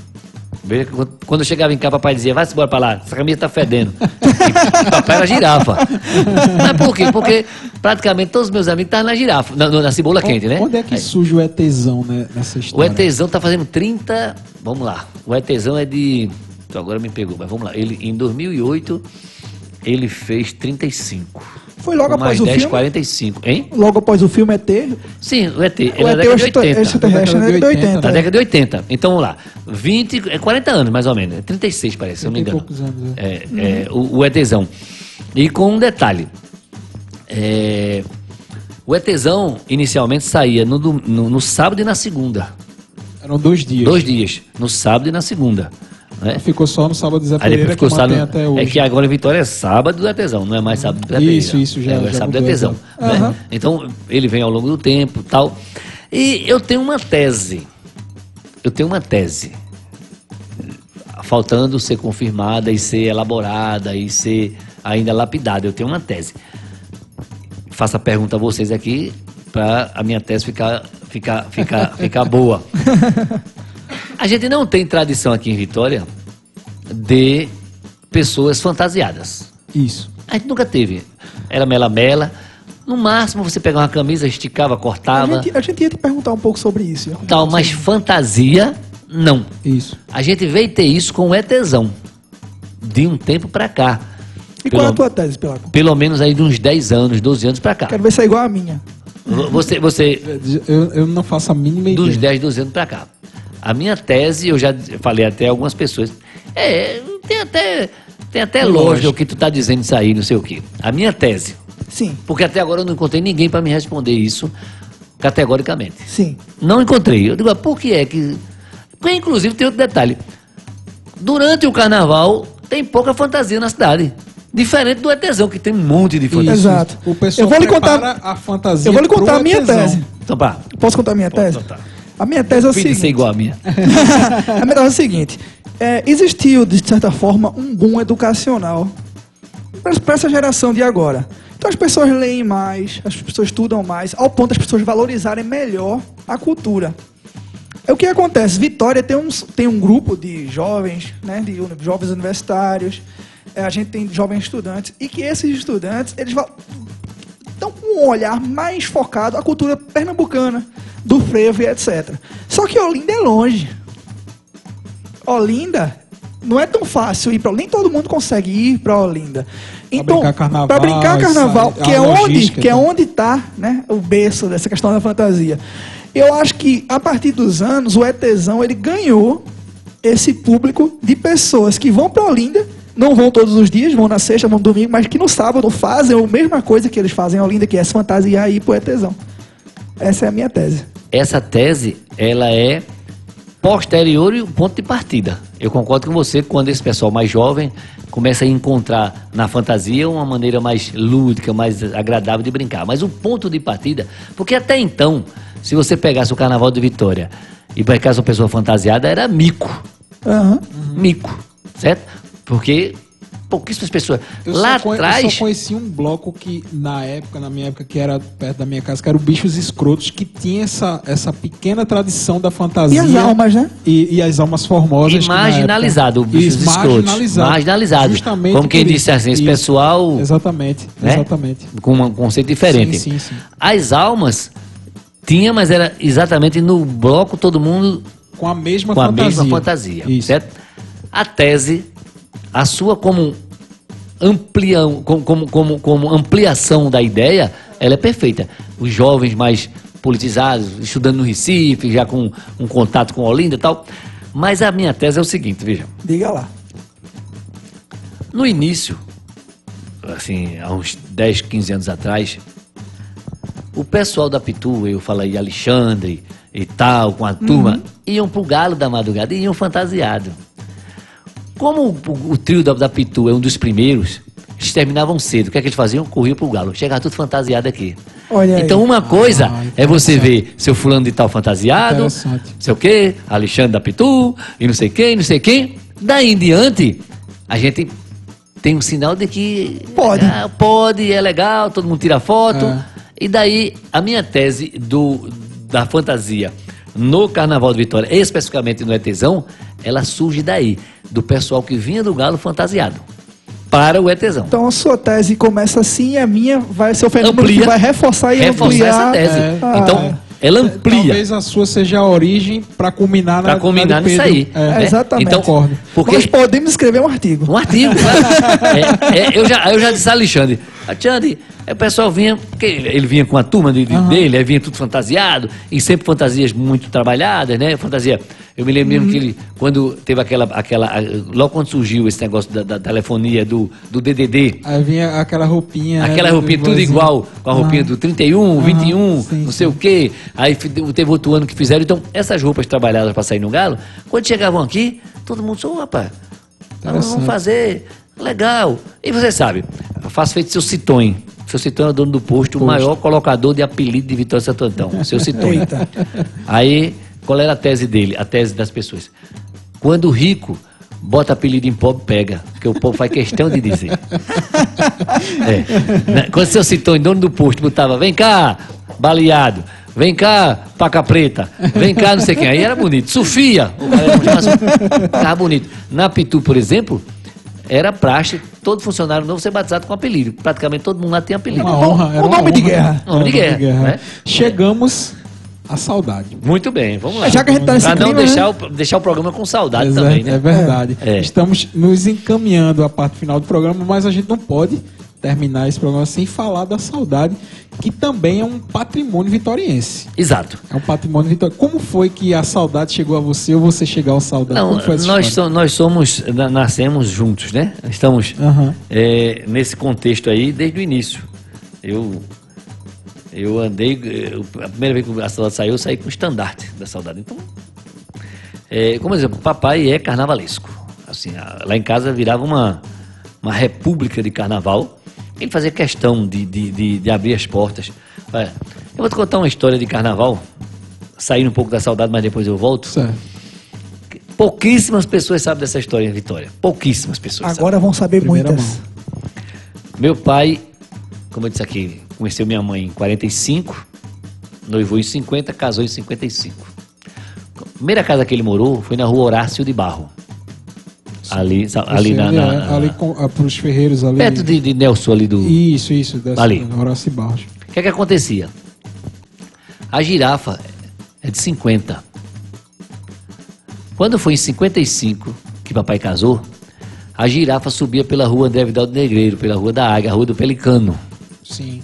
Veja, que quando- eu chegava em casa, papai dizia, vai embora pra lá, essa camisa tá fedendo. E papai era girafa. Mas por quê? Porque praticamente todos os meus amigos estavam na girafa, na, na cebola quente, né? Onde é que Aí- surge o ETzão né, nessa o história? ETzão tá fazendo 30. Vamos lá. O ETzão é de. Agora me pegou, mas vamos lá. Ele, em 2008, ele fez 35. Foi logo mais após o 10, filme? 45. Hein? Logo após o filme ET, Sim, o ET. Ele o é da ET década de 80. extraterrestre, né? Década de De 80, 80. Da é. década de 80. Então vamos lá. 20, é 40 anos mais ou menos. 36 parece, se eu não me 30 e engano. poucos anos, É, é, o, o ETzão. E com um detalhe. É, o ETzão inicialmente saía no, no- no sábado e na segunda. Eram dois dias. Dois dias. No sábado e na segunda. Né? Ficou só no sábado Zé Pereira depois que ficou mantém até hoje. É que agora em Vitória é sábado do artesão, não é mais sábado do Zé Pereira. Isso, isso, já- É, agora é sábado do artesão. então. né? Aham. Então, ele vem ao longo do tempo tal. E eu tenho uma tese. Eu tenho uma tese. Faltando ser confirmada e ser elaborada e ser ainda lapidada. Eu tenho uma tese. Faço a pergunta a vocês aqui para a minha tese ficar, ficar, ficar, ficar boa. A gente não tem tradição aqui em Vitória de pessoas fantasiadas. Isso. A gente nunca teve. Era mela-mela. No máximo você pegava uma camisa, esticava, A cortava, gente, a gente ia te perguntar um pouco sobre isso. Tal, mas fantasia, não. Isso. A gente veio ter isso com o ETzão. De um tempo pra cá. E Pelo, qual é a tua tese, Pelaco? pelo menos aí de uns 10 anos, 12 anos pra cá. Quero ver se é igual a minha. Você, você Eu, eu não faço a mínima ideia. dos 10, 12 anos pra cá. A minha tese, eu já falei até a algumas pessoas, é, tem até, tem até lógica o que tu tá dizendo isso aí, não sei o quê. A minha tese, Sim, porque até agora eu não encontrei ninguém para me responder isso categoricamente. sim. Não encontrei. Eu digo, ah, por que é que. Porque, inclusive, tem outro detalhe. Durante o carnaval, tem pouca fantasia na cidade. Diferente do ETzão, que tem um monte de fantasia. Isso. Exato. O pessoal Eu vou lhe contar- a fantasia Eu vou lhe contar a minha tese. Então, pá. Posso contar a minha tese? contar. A minha tese é o de ser seguinte. igual a minha. a minha tese é o seguinte. é, existiu, de certa forma, um boom educacional para essa geração de agora. Então as pessoas leem mais, as pessoas estudam mais, ao ponto das pessoas valorizarem melhor a cultura. É o que acontece. Vitória tem um, tem um grupo de jovens, né, de jovens universitários. é, a gente tem jovens estudantes e que esses estudantes eles estão com um olhar mais focado à cultura pernambucana, do frevo e etc. Só que Olinda é longe. Olinda não é tão fácil ir para nem todo mundo consegue ir para Olinda. Então, brincar carnaval, para brincar carnaval, que é onde, que é né? onde está, né, o berço dessa questão da fantasia. Eu acho que a partir dos anos o ETzão ele ganhou esse público de pessoas que vão para Olinda, não vão todos os dias, vão na sexta, vão no domingo, mas que no sábado fazem a mesma coisa que eles fazem em Olinda, que é se fantasiar e ir pro ETzão. Essa é a minha tese. Essa tese, ela é posterior e o ponto de partida. Eu concordo com você que quando esse pessoal mais jovem começa a encontrar na fantasia uma maneira mais lúdica, mais agradável de brincar. Mas o ponto de partida, porque até então, se você pegasse o Carnaval de Vitória e pegasse uma pessoa fantasiada, era mico. Aham. Mico, certo? Porque pouquíssimas pessoas. Eu Lá só conhe- atrás. Eu só conheci um bloco que, na época, na minha época, que era perto da minha casa, que era o Bichos Escrotos, que tinha essa, essa pequena tradição da fantasia. E as almas, né? E, e as almas formosas. E marginalizado, o época- bichos Isso, escrotos. Marginalizado. Marginalizado. Justamente Como quem disse assim, esse pessoal- Exatamente, né? exatamente. com um conceito diferente. Sim, sim, sim. As almas tinha, mas era exatamente no bloco todo mundo Com a mesma com a fantasia. mesma fantasia, Isso. certo? A tese, a sua como amplião, como, como, como, ampliação da ideia, ela é perfeita. Os jovens mais politizados, estudando no Recife, já com um contato com Olinda e tal. Mas a minha tese é o seguinte, veja. Diga lá. No início, assim, há uns 10, 15 anos atrás, o pessoal da Pitu, eu falei Alexandre e tal, com a turma, iam pro galo da madrugada e iam fantasiado. Como o, o- trio da, da Pitu é um dos primeiros, eles terminavam cedo. O que é que eles faziam? Corriam pro galo. Chegava tudo fantasiado aqui. Olha aí. então uma coisa Ah, é você ver seu fulano de tal fantasiado, não sei o quê, Alexandre da Pitu, e não sei quem, não sei quem. Daí em diante, a gente tem um sinal de que Pode. ah, pode, é legal, todo mundo tira foto. É. E daí, a minha tese do, da fantasia no Carnaval de Vitória, especificamente no ETzão, ela surge daí, do pessoal que vinha do galo fantasiado para o ETzão. Então a sua tese começa assim e a minha vai ser o fenômeno Amplia. que vai reforçar e Reforçar ampliar. essa tese. É. Então, ela amplia. Talvez a sua seja a origem para culminar na Pra culminar nisso aí. É. né? Exatamente. Então, Concordo. porque Nós podemos escrever um artigo. Um artigo, claro. É, é, eu, já, eu já disse a Alexandre, Alexandre, aí o pessoal vinha, porque ele vinha com a turma de- de- dele, aí vinha tudo fantasiado, e sempre fantasias muito trabalhadas, né? Fantasia. Eu me lembro mesmo que ele, quando teve aquela, aquela. Logo quando surgiu esse negócio da, da telefonia do, do DDD, Aí vinha aquela roupinha. né, Aquela do- roupinha do tudo igual, com a roupinha Ah. do 31, 21, sim, não sei sim. o quê. Aí teve outro ano que fizeram. Então, essas roupas trabalhadas para sair no galo, quando chegavam aqui, todo mundo ô rapaz, nós vamos fazer, legal. E você sabe, eu faço feito seu Citonho. Seu Citonho é o dono do posto, o maior colocador de apelido de Vitória Santo Antão, seu Citonho. Eita. Aí, qual era a tese dele, a tese das pessoas? Quando o rico bota apelido em pobre, pega. Porque o povo faz questão de dizer. É. Quando seu Citonho, dono do posto, botava, vem cá, baleado. Vem cá, paca preta. Vem cá, não sei quem. Aí era bonito. Sofia. O cara era ficava bonito. Na Pitu, por exemplo, era praxe todo funcionário novo ser batizado com apelido. Praticamente todo mundo lá tem apelido. Uma honra. Era O nome de guerra. Nome de guerra, né? Chegamos à saudade. Muito bem, vamos lá. Já que a gente tá nesse Pra não clima, deixar, né? o, deixar o programa com saudade é, também, é né? verdade. É. Estamos nos encaminhando à parte final do programa, mas a gente não pode terminar esse programa sem falar da saudade, que também é um patrimônio vitoriense. Exato. É um patrimônio vitoriense. Como foi que a saudade chegou a você ou você chegou à saudade? Não, nós, so- nós somos, na- nascemos juntos, né? Estamos Aham. é, nesse contexto aí desde o início. Eu, eu andei, eu- a primeira vez que a saudade saiu, eu saí com o estandarte da saudade. Então, é, como exemplo, papai é carnavalesco. Assim, lá em casa virava uma, uma república de carnaval. Ele fazia questão de, de, de, de abrir as portas. Olha, eu vou te contar uma história de carnaval, saindo um pouco da saudade, mas depois eu volto. Certo. Pouquíssimas pessoas sabem dessa história em Vitória. Pouquíssimas pessoas Agora vão saber Primeira muitas. mão. sabem. Meu pai, como eu disse aqui, conheceu minha mãe em 45, noivou em 50, casou em 55. A primeira casa que ele morou foi na rua Horácio de Barro. Ali, ali na, na- é, na- ali com, ah, pros ferreiros ali. perto de, de Nelson ali do. Isso, isso. Dessa, Ali. Horácio Barros. O que é que acontecia? A girafa é de 50. Quando foi em 55 que papai casou, a girafa subia pela rua André Vidal do Negreiro, pela rua da Águia, a rua do Pelicano, Sim.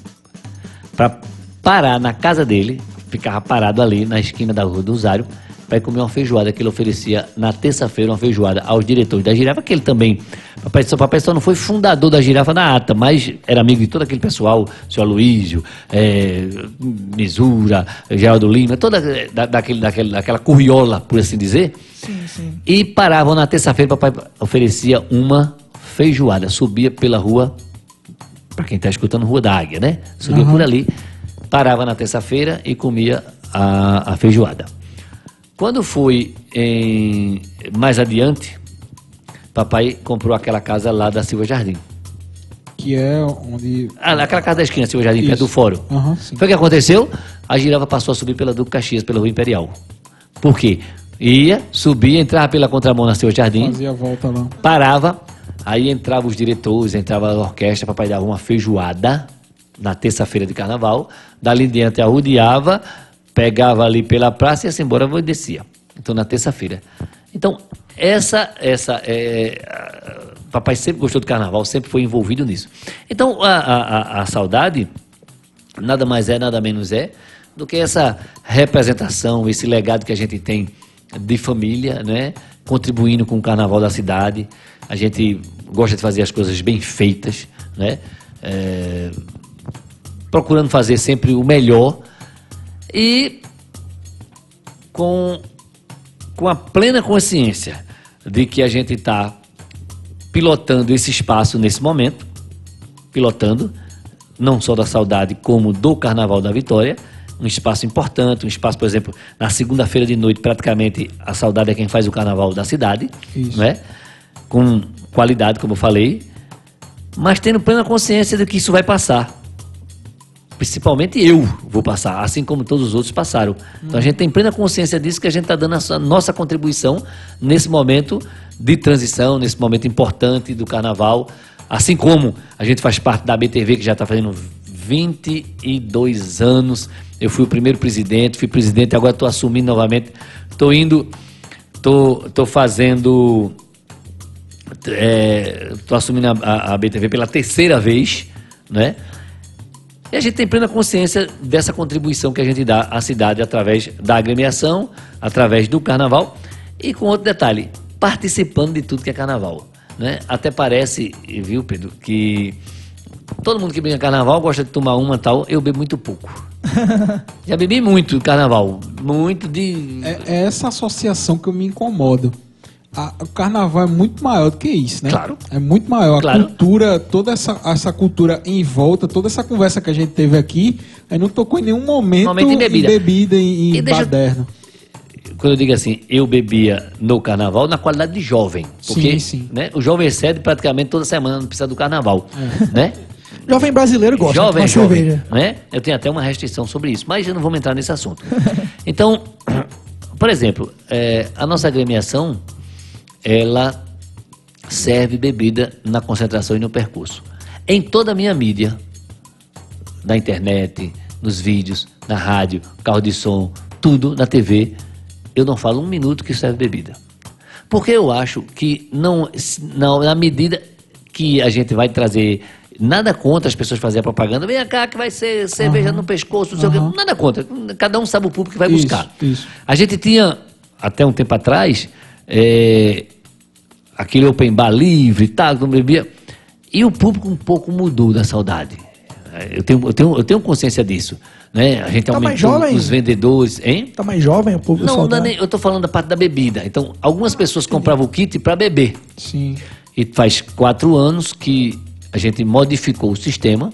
para parar na casa dele, ficava parado ali na esquina da rua do Usário, para comer uma feijoada que ele oferecia na terça-feira, uma feijoada aos diretores da girafa, que ele também, papai só, papai só não foi fundador da girafa na ata, mas era amigo de todo aquele pessoal, o senhor Aloysio, é, Misura, Geraldo Lima, toda da, daquele, daquele, daquela curriola, por assim dizer. Sim, sim. E paravam na terça-feira, papai oferecia uma feijoada, subia pela rua, para quem está escutando, Rua da Águia, né? Subia por ali, parava na terça-feira e comia a, a feijoada. Quando foi em, mais adiante, papai comprou aquela casa lá da Silva Jardim. Que é onde. Ah, naquela casa da esquina, Silva Jardim, perto Isso. do fórum. Sim. Foi o que aconteceu? A girafa passou a subir pela Duque Caxias, pela Rua Imperial. Por quê? Ia, subia, entrava pela contramão na Silva Jardim, Fazia a volta lá. parava, aí entrava os diretores, entrava a orquestra, papai dava uma feijoada na terça-feira de carnaval, dali em diante arrodeava, pegava ali pela praça e ia embora e descia. Então na terça-feira. Então, essa, essa é, a- papai sempre gostou do carnaval, sempre foi envolvido nisso. Então, a, a- a saudade nada mais é, nada menos é do que essa representação, esse legado que a gente tem de família, né? Contribuindo com o carnaval da cidade. A gente gosta de fazer as coisas bem feitas, né? É, procurando fazer sempre o melhor e com, com a plena consciência de que a gente está pilotando esse espaço nesse momento, pilotando, não só da saudade, como do Carnaval da Vitória. Um espaço importante, um espaço, por exemplo, na segunda-feira de noite, praticamente a saudade é quem faz o carnaval da cidade, Isso. né? com qualidade, como eu falei, mas tendo plena consciência de que isso vai passar. Principalmente eu vou passar, assim como todos os outros passaram. Então a gente tem plena consciência disso, que a gente está dando a nossa contribuição nesse momento de transição, nesse momento importante do carnaval. Assim como a gente faz parte da BTV, que já está fazendo 22 anos. Eu fui o primeiro presidente, fui presidente, agora estou assumindo novamente. Estou indo, estou fazendo estou assumindo a, a- a BTV pela terceira vez, né? E a gente tem plena consciência dessa contribuição que a gente dá à cidade através da agremiação, através do carnaval e com outro detalhe, participando de tudo que é carnaval, né? Até parece, viu, Pedro, que todo mundo que brinca carnaval gosta de tomar uma tal, eu bebo muito pouco. Já bebi muito carnaval, muito de É, é essa associação que eu me incomodo. A- o carnaval é muito maior do que isso, né? Claro. É muito maior. A Claro. cultura, toda essa, essa cultura em volta, toda essa conversa que a gente teve aqui, aí não tocou em nenhum momento, Momento em bebida. bebida, em, em E deixa baderno. quando eu digo assim, eu bebia no carnaval na qualidade de jovem. Porque Sim, sim. Né, o jovem excede praticamente toda semana, não precisa do carnaval. Né? Jovem brasileiro gosta jovem, de jovem. cerveja. Né? Eu tenho até uma restrição sobre isso, mas eu não vou entrar nesse assunto. Então, por exemplo, é, a nossa agremiação, ela serve bebida na concentração e no percurso. Em toda a minha mídia, na internet, nos vídeos, na rádio, carro de som, tudo, na TV, eu não falo um minuto que serve bebida. Porque eu acho que não, não na medida que a gente vai trazer nada contra as pessoas fazerem a propaganda, vem cá que vai ser cerveja no pescoço, não sei o quê, nada contra. Cada um sabe o público que vai Isso, buscar. isso. A gente tinha, até um tempo atrás, é, aquele open bar livre e tal, não bebia. E o público um pouco mudou da saudade. É, Eu tenho, eu tenho, eu tenho consciência disso. Né? A gente Tá mais aumentou jovem? os vendedores, hein? Tá mais jovem o público Não, não eu estou falando da parte da bebida. Então, algumas pessoas compravam o kit para beber. Sim. E faz quatro anos que a gente modificou o sistema.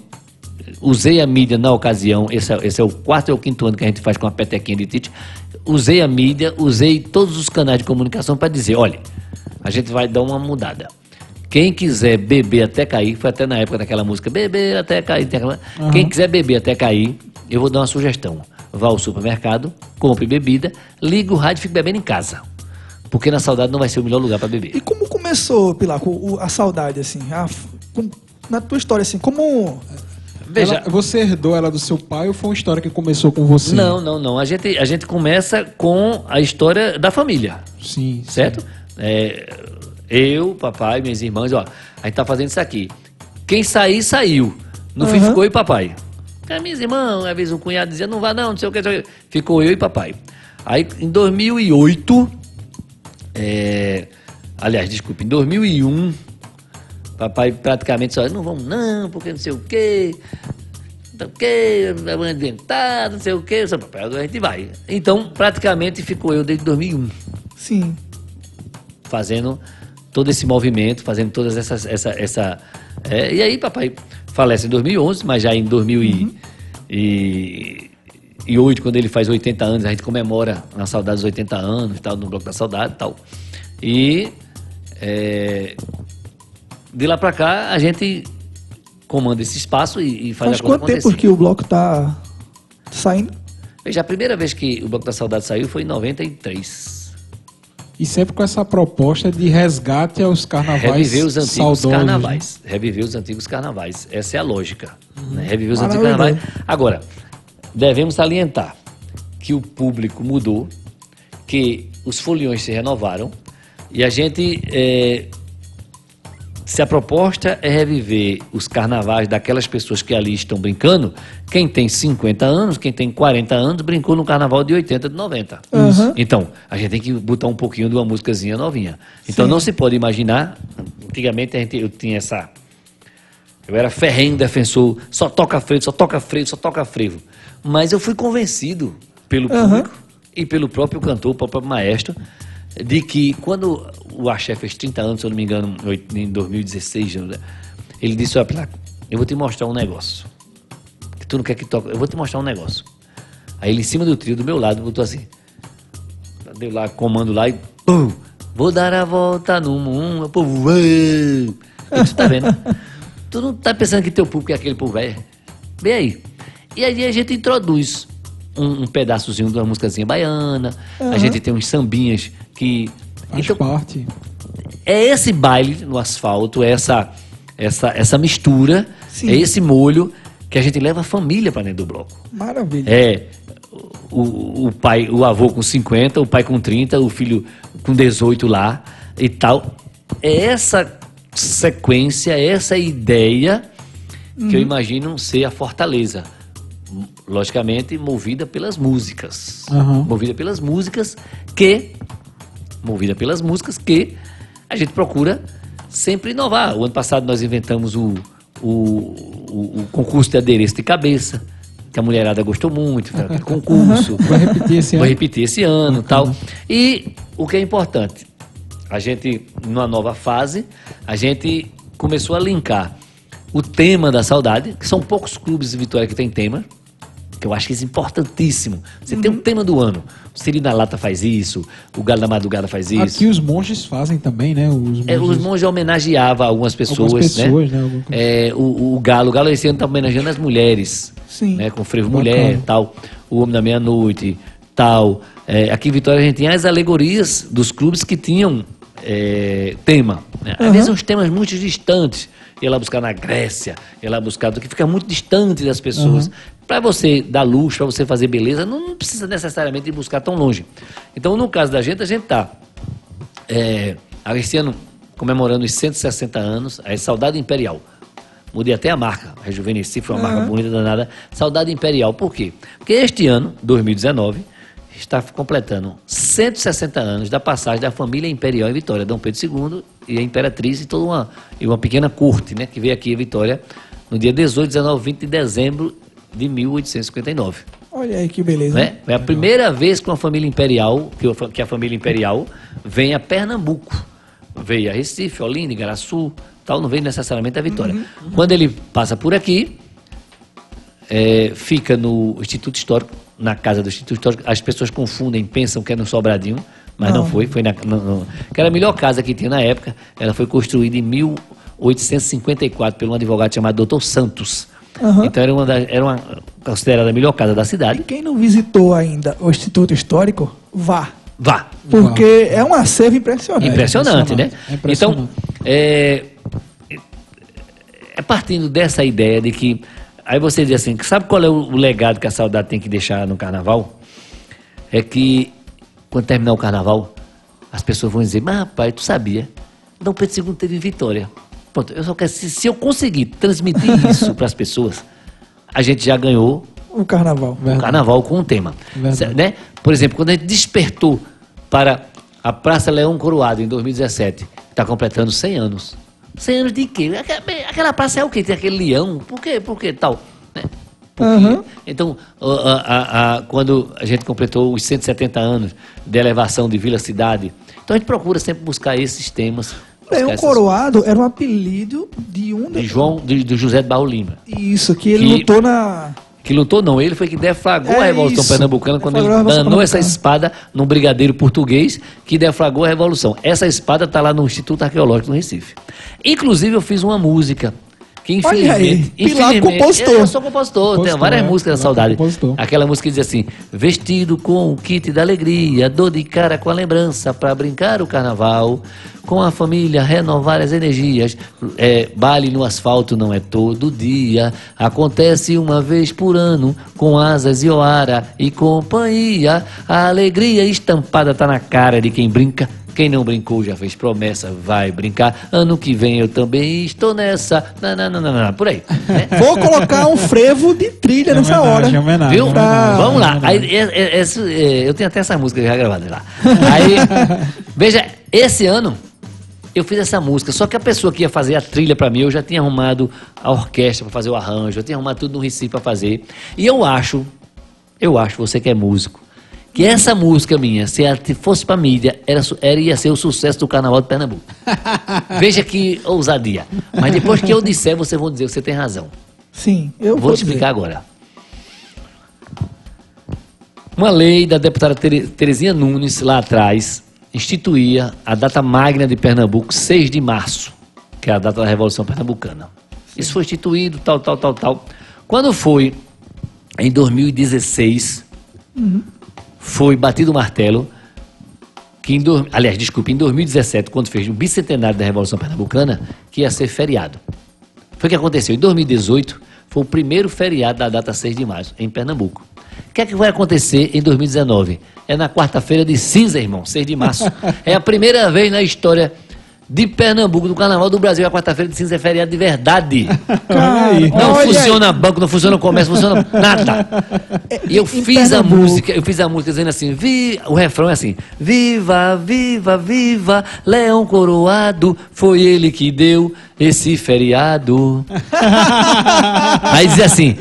Usei a mídia na ocasião, esse é, esse é o quarto ou quinto ano que a gente faz com a petequinha de Tite. Usei a mídia, usei todos os canais de comunicação para dizer: olha, a gente vai dar uma mudada. Quem quiser beber até cair, foi até na época daquela música, beber até cair. tem aquela- Quem quiser beber até cair, eu vou dar uma sugestão. Vá ao supermercado, compre bebida, liga o rádio e fique bebendo em casa. Porque na saudade não vai ser o melhor lugar para beber. E como começou, Pilaco, o- a saudade, assim? a na tua história, assim, como... Veja, Ela- você herdou ela do seu pai ou foi uma história que começou com você? Não, não, não. A gente, a gente começa com a história da família, Sim. certo? É, eu, papai, minhas irmãs, ó, a gente tá fazendo isso aqui. Quem sair, saiu. No fim Aham. ficou eu e papai. Porque minhas irmãs, às vezes o cunhado dizia, não vá não, não sei o que. não sei o que. Ficou eu e papai. Aí, em 2008, é, aliás, desculpe, em 2001, papai praticamente só, não vamos não, porque não sei o quê, não sei o quê, vamos inventar, não sei o quê, só, papai, agora a gente vai. Então, praticamente ficou eu desde 2001, Sim. fazendo todo esse movimento, fazendo todas essas, essa, essa, é, e aí papai falece em 2011, mas já em 2008, quando ele faz 80 anos, a gente comemora na saudade dos 80 anos e tal, no Bloco da Saudade e tal. E é, de lá pra cá, a gente comanda esse espaço e, e faz Faz a coisa quanto tempo acontecer. que o bloco tá saindo? Veja, a primeira vez que o Bloco da Saudade saiu foi em 93. E sempre com essa proposta de resgate aos carnavais Reviver os antigos saudosos, né? carnavais. Reviver os antigos carnavais. Essa é a lógica. né? Reviver os antigos carnavais. Agora, devemos salientar que o público mudou, que os foliões se renovaram e a gente. é, se a proposta é reviver os carnavais daquelas pessoas que ali estão brincando, quem tem 50 anos, quem tem 40 anos, brincou no carnaval de 80, de 90. Aham. Então, a gente tem que botar um pouquinho de uma músicazinha novinha. Então, Sim. não se pode imaginar. Antigamente a gente, eu tinha essa. Eu era ferrenho defensor, só toca frevo, só toca frevo, só toca frevo. Mas eu fui convencido pelo Aham. público e pelo próprio cantor, pelo próprio maestro, de que quando o Axé fez 30 anos, se eu não me engano, em oit- em 2016, né, ele disse: Olha, Placo, eu vou te mostrar um negócio. Que tu não quer que toque, eu vou te mostrar um negócio. Aí ele em cima do trio, do meu lado, botou assim. Deu lá comando lá e. Pum, vou dar a volta no mundo. O povo. Tu tá vendo? tu não tá pensando que teu público é aquele povo velho? Vem aí. E aí a gente introduz um, um pedaçozinho de uma músicazinha baiana. A gente tem uns sambinhas que. Faz Então, parte. é esse baile no asfalto, é essa, essa, essa mistura, Sim. é esse molho que a gente leva a família para dentro do bloco. Maravilha. É o, o pai, o avô com 50, o pai com 30, o filho com 18 lá e tal. É essa sequência, é essa ideia que eu imagino ser a Fortaleza. Logicamente, movida pelas músicas. Aham. Movida pelas músicas que. Movida pelas músicas que a gente procura sempre inovar. O ano passado nós inventamos o, o, o- o concurso de adereço de cabeça, que a mulherada gostou muito, foi aquele concurso. Vai repetir esse ano. repetir esse ano tal. E o que é importante, a gente, numa nova fase, a gente começou a linkar o tema da saudade, que são poucos clubes de Vitória que tem tema, que eu acho que isso é importantíssimo. Você tem um tema do ano. O Siri na Lata faz isso, o Galo da Madrugada faz isso. Aqui os monges fazem também, né? Os monges, É, os monges homenageavam algumas pessoas, Algumas pessoas, né? né? É, o, o- o Galo, o Galo esse ano está homenageando as mulheres, Sim. né? Com frevo Bacana. mulher, tal, o Homem da Meia-Noite, tal. É, aqui em Vitória a gente tinha as alegorias dos clubes que tinham é, tema. Né? Às Aham. vezes uns temas muito distantes. Ia lá buscar na Grécia, ia lá buscar do que fica muito distante das pessoas. Para você dar luxo, para você fazer beleza, não precisa necessariamente ir buscar tão longe. Então, no caso da gente, a gente tá é, ano comemorando os 160 anos, a Saudade Imperial. Mudei até a marca, rejuvenesci, foi uma marca bonita danada. Saudade Imperial, por quê? Porque este ano, 2019, está completando 160 anos da passagem da família imperial em Vitória, Dom Pedro II e a Imperatriz e toda uma, e uma pequena corte, né, que veio aqui em Vitória no dia 18, 19, 20 de dezembro de 1859 Olha aí que beleza. né? É a primeira vez que uma família imperial, que, a família imperial vem a Pernambuco. Veio a Recife, Olinda, Igaraçu, tal, não veio necessariamente a Vitória. Quando ele passa por aqui, é, fica no Instituto Histórico, na casa do Instituto Histórico. As pessoas confundem, pensam que é no Sobradinho, mas não, Não. foi. Foi na, que era a melhor casa que tinha na época. Ela foi construída em 1854 por um advogado chamado Dr. Santos. Aham. Então era uma, da- era uma considerada a melhor casa da cidade. Quem não visitou ainda o Instituto Histórico, vá. Vá. Porque é um acervo impressionante. Impressionante, né? impressionante, é impressionante. Então, é, é partindo dessa ideia de que. Aí você diz assim: sabe qual é o, o legado que a saudade tem que deixar no carnaval? É que, quando terminar o carnaval, as pessoas vão dizer: Mas rapaz, tu sabia? Dom Pedro II teve vitória. Pronto, eu só quero. Se, se eu conseguir transmitir isso para as pessoas, a gente já ganhou o carnaval. o Verdade. carnaval com um tema. Verdade. Né? Por exemplo, quando a gente despertou para a Praça Leão Coroado em 2017, está completando 100 anos. 100 anos de quê? Aquela, praça é o quê? Tem aquele leão? Por quê? Por quê tal? Né? Aham. Então, a- a- a- quando a gente completou os 170 anos de elevação de vila-cidade, então a gente procura sempre buscar esses temas. Leão essas- Coroado era um apelido de um De João, de, de José de Barro Lima. Isso, que ele Que- lutou na. Que lutou não, ele foi que deflagrou É a Revolução isso. Pernambucana quando ele Deflagrou danou essa espada num brigadeiro português que deflagrou a Revolução. Essa espada está lá no Instituto Arqueológico no Recife. Inclusive eu fiz uma música que Olha aí, infelizmente... Pilar infelizmente- compositor. Eu, eu sou compositor, tenho várias é. músicas da Pilar saudade. Aquela música que diz assim, vestido com o kit da alegria, dor de cara com a lembrança para brincar o carnaval, com a família renovar as energias, é, baile no asfalto não é todo dia, acontece uma vez por ano, com asas e oara e companhia, a alegria estampada tá na cara de quem brinca, quem não brincou já fez promessa, vai brincar. Ano que vem eu também estou nessa. Não, não, não, não, não, por aí. né? Vou colocar um frevo de trilha nessa hora. Homenagem, homenagem, Viu? homenagem, Vamos lá. Aí, é- é- esse- é, eu tenho até essa música já gravada lá. Aí, veja, esse ano eu fiz essa música, só que a pessoa que ia fazer a trilha pra mim, eu já tinha arrumado a orquestra pra fazer o arranjo, eu tinha arrumado tudo no Recife pra fazer. E eu acho, eu acho, você que é músico, que essa música minha, se ela fosse pra mídia, era, era, ia ser o sucesso do Carnaval de Pernambuco. Veja que ousadia. Mas depois que eu disser, vocês vão dizer que você tem razão. Sim, eu Vou vou, te explicar agora. Uma lei da deputada Tere- Terezinha Nunes, lá atrás, instituía a data magna de Pernambuco, 6 de março, que é a data da Revolução Pernambucana. Isso foi instituído, tal, tal, tal, tal. Quando foi em 2016, foi batido o martelo que em, aliás, desculpe, em 2017, quando fez o bicentenário da Revolução Pernambucana, que ia ser feriado. Foi o que aconteceu. Em 2018, foi o primeiro feriado da data 6 de março, em Pernambuco. O que é que vai acontecer em 2019? É na quarta-feira de cinza, irmão, 6 de março. É a primeira vez na história de Pernambuco, do Carnaval do Brasil, a quarta-feira de cinza é feriado de verdade. Aí. Não funciona banco, não funciona comércio, não funciona nada. E eu Em fiz a Pernambuco. música, eu fiz a música dizendo assim, vi, o refrão é assim, viva, viva, viva, Leão Coroado, foi ele que deu esse feriado. Aí dizia assim,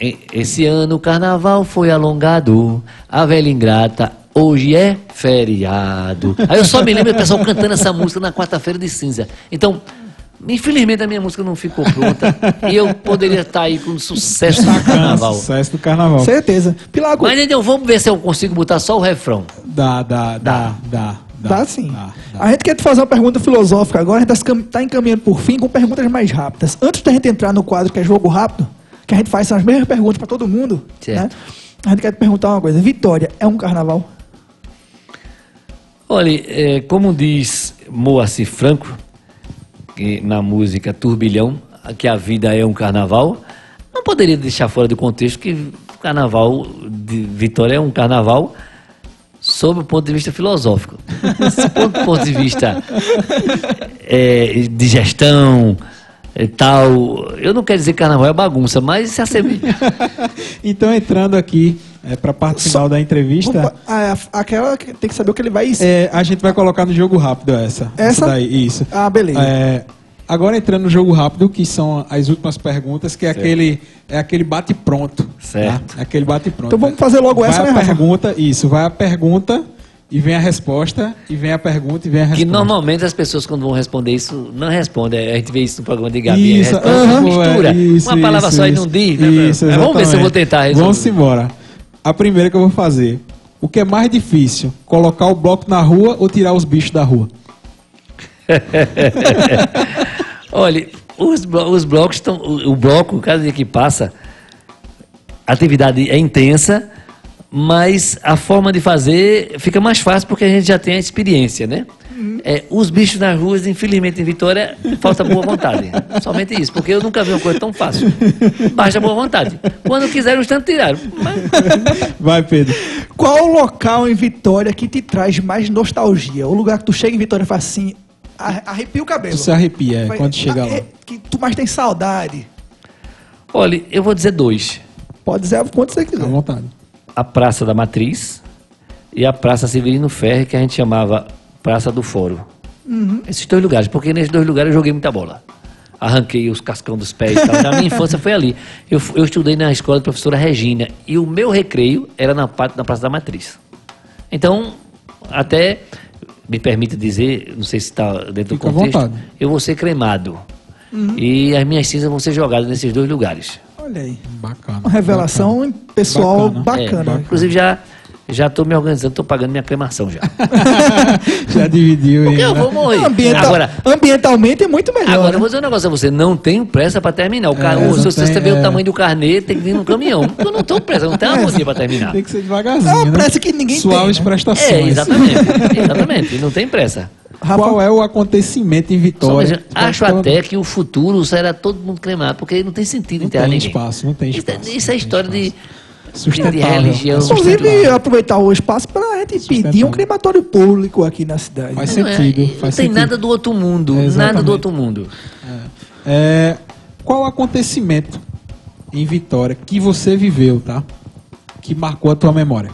"E- esse ano o carnaval foi alongado, a velha ingrata hoje é feriado. Aí eu só me lembro do pessoal cantando essa música na quarta-feira de cinza. Então, infelizmente a minha música não ficou pronta e eu poderia estar aí com sucesso no carnaval. Sucesso do carnaval. Certeza. Pilago, Mas então vamos ver se eu consigo botar só o refrão. Dá, dá, dá, dá. dá sim. dá, dá. A gente quer te fazer uma pergunta filosófica agora, a gente está encaminhando por fim com perguntas mais rápidas. Antes da gente entrar no quadro que é jogo rápido, que a gente faz são as mesmas perguntas para todo mundo, Certo. né? A gente quer te perguntar uma coisa. Vitória é um carnaval? Olha, é, como diz Moacir Franco, que na música Turbilhão, que a vida é um carnaval, não poderia deixar fora do contexto que carnaval de Vitória é um carnaval sob o ponto de vista filosófico. Do ponto de vista é, de gestão e tal, eu não quero dizer carnaval é bagunça, mas se assemelha. Então, entrando aqui é, para a parte final da entrevista, Opa, a- a- aquela que tem que saber o que ele vai. é, a gente vai colocar no jogo rápido essa. Essa? daí, isso. Ah, beleza. É, agora entrando no jogo rápido, que são as últimas perguntas, que é aquele, é aquele bate-pronto. Certo. Tá? É aquele bate-pronto. Então vamos fazer logo vai essa, a né, Rafa? pergunta, isso, vai a pergunta e vem a resposta, e vem a pergunta e vem a Que resposta. normalmente as pessoas, quando vão responder isso, não respondem. A gente vê isso no programa de Gabi. Isso, responde, aham, mistura. isso, uma palavra isso, só e isso. não diz. Né? Isso, Mas vamos ver se eu vou tentar resolver. Vamos embora. A primeira que eu vou fazer. O que é mais difícil? Colocar o bloco na rua ou tirar os bichos da rua? Olha, os, os blocos estão. O bloco, cada dia que passa, a atividade é intensa, mas a forma de fazer fica mais fácil porque a gente já tem a experiência, né? É, os bichos nas ruas, infelizmente, em Vitória, falta boa vontade. Somente isso, porque eu nunca vi uma coisa tão fácil. Baixa boa vontade. Quando quiseram, um instante tiraram. Mas Vai, Pedro. Qual o local em Vitória que te traz mais nostalgia? O lugar que tu chega em Vitória e fala assim, arre- arrepia o cabelo. Tu se arrepia é, Vai- quando chega lá. é, que tu mais tem saudade. Olha, eu vou dizer dois. Pode dizer quanto você À quiser. vontade. A Praça da Matriz e a Praça Severino Ferre, que a gente chamava Praça do Fórum. Esses dois lugares, porque nesses dois lugares eu joguei muita bola. Arranquei os cascão dos pés e tal. Na minha infância foi ali. Eu, eu estudei na escola da professora Regina e o meu recreio era na, parte- na Praça da Matriz. Então, até me permite dizer, não sei se está dentro Fica do contexto, vontade. eu vou ser cremado. E as minhas cinzas vão ser jogadas nesses dois lugares. Olha aí. Bacana. Uma revelação pessoal Bacana. bacana. É, inclusive já já estou me organizando, estou pagando minha cremação já. Bacana. Já dividiu Porque aí. eu né? vou morrer. Ambiental- Agora, ambientalmente é muito melhor. agora né? eu vou dizer um negócio a você, não tenho pressa para terminar. O carro, É, se você tem, vê é. o tamanho do carnê, tem que vir no caminhão. Eu não estou pressa, não tenho uma dia para terminar. Tem que ser devagarzinho. É uma né? pressa que ninguém Suaves tem, né? prestações. É, exatamente. Exatamente, não tem pressa. Rafa, Qual é o acontecimento em Só Vitória? veja, acho até que o futuro será todo mundo cremado, porque não tem sentido Não enterrar tem ninguém. espaço, não tem Isso, espaço, isso não é história de, Sustentável. de religião. É Inclusive, sustentável. aproveitar o espaço para a gente pedir um crematório público aqui na cidade. Faz Não é- sentido. não faz tem sentido. nada do outro mundo. É, nada do outro mundo. É, qual acontecimento em Vitória que você viveu, tá? Que marcou a tua memória?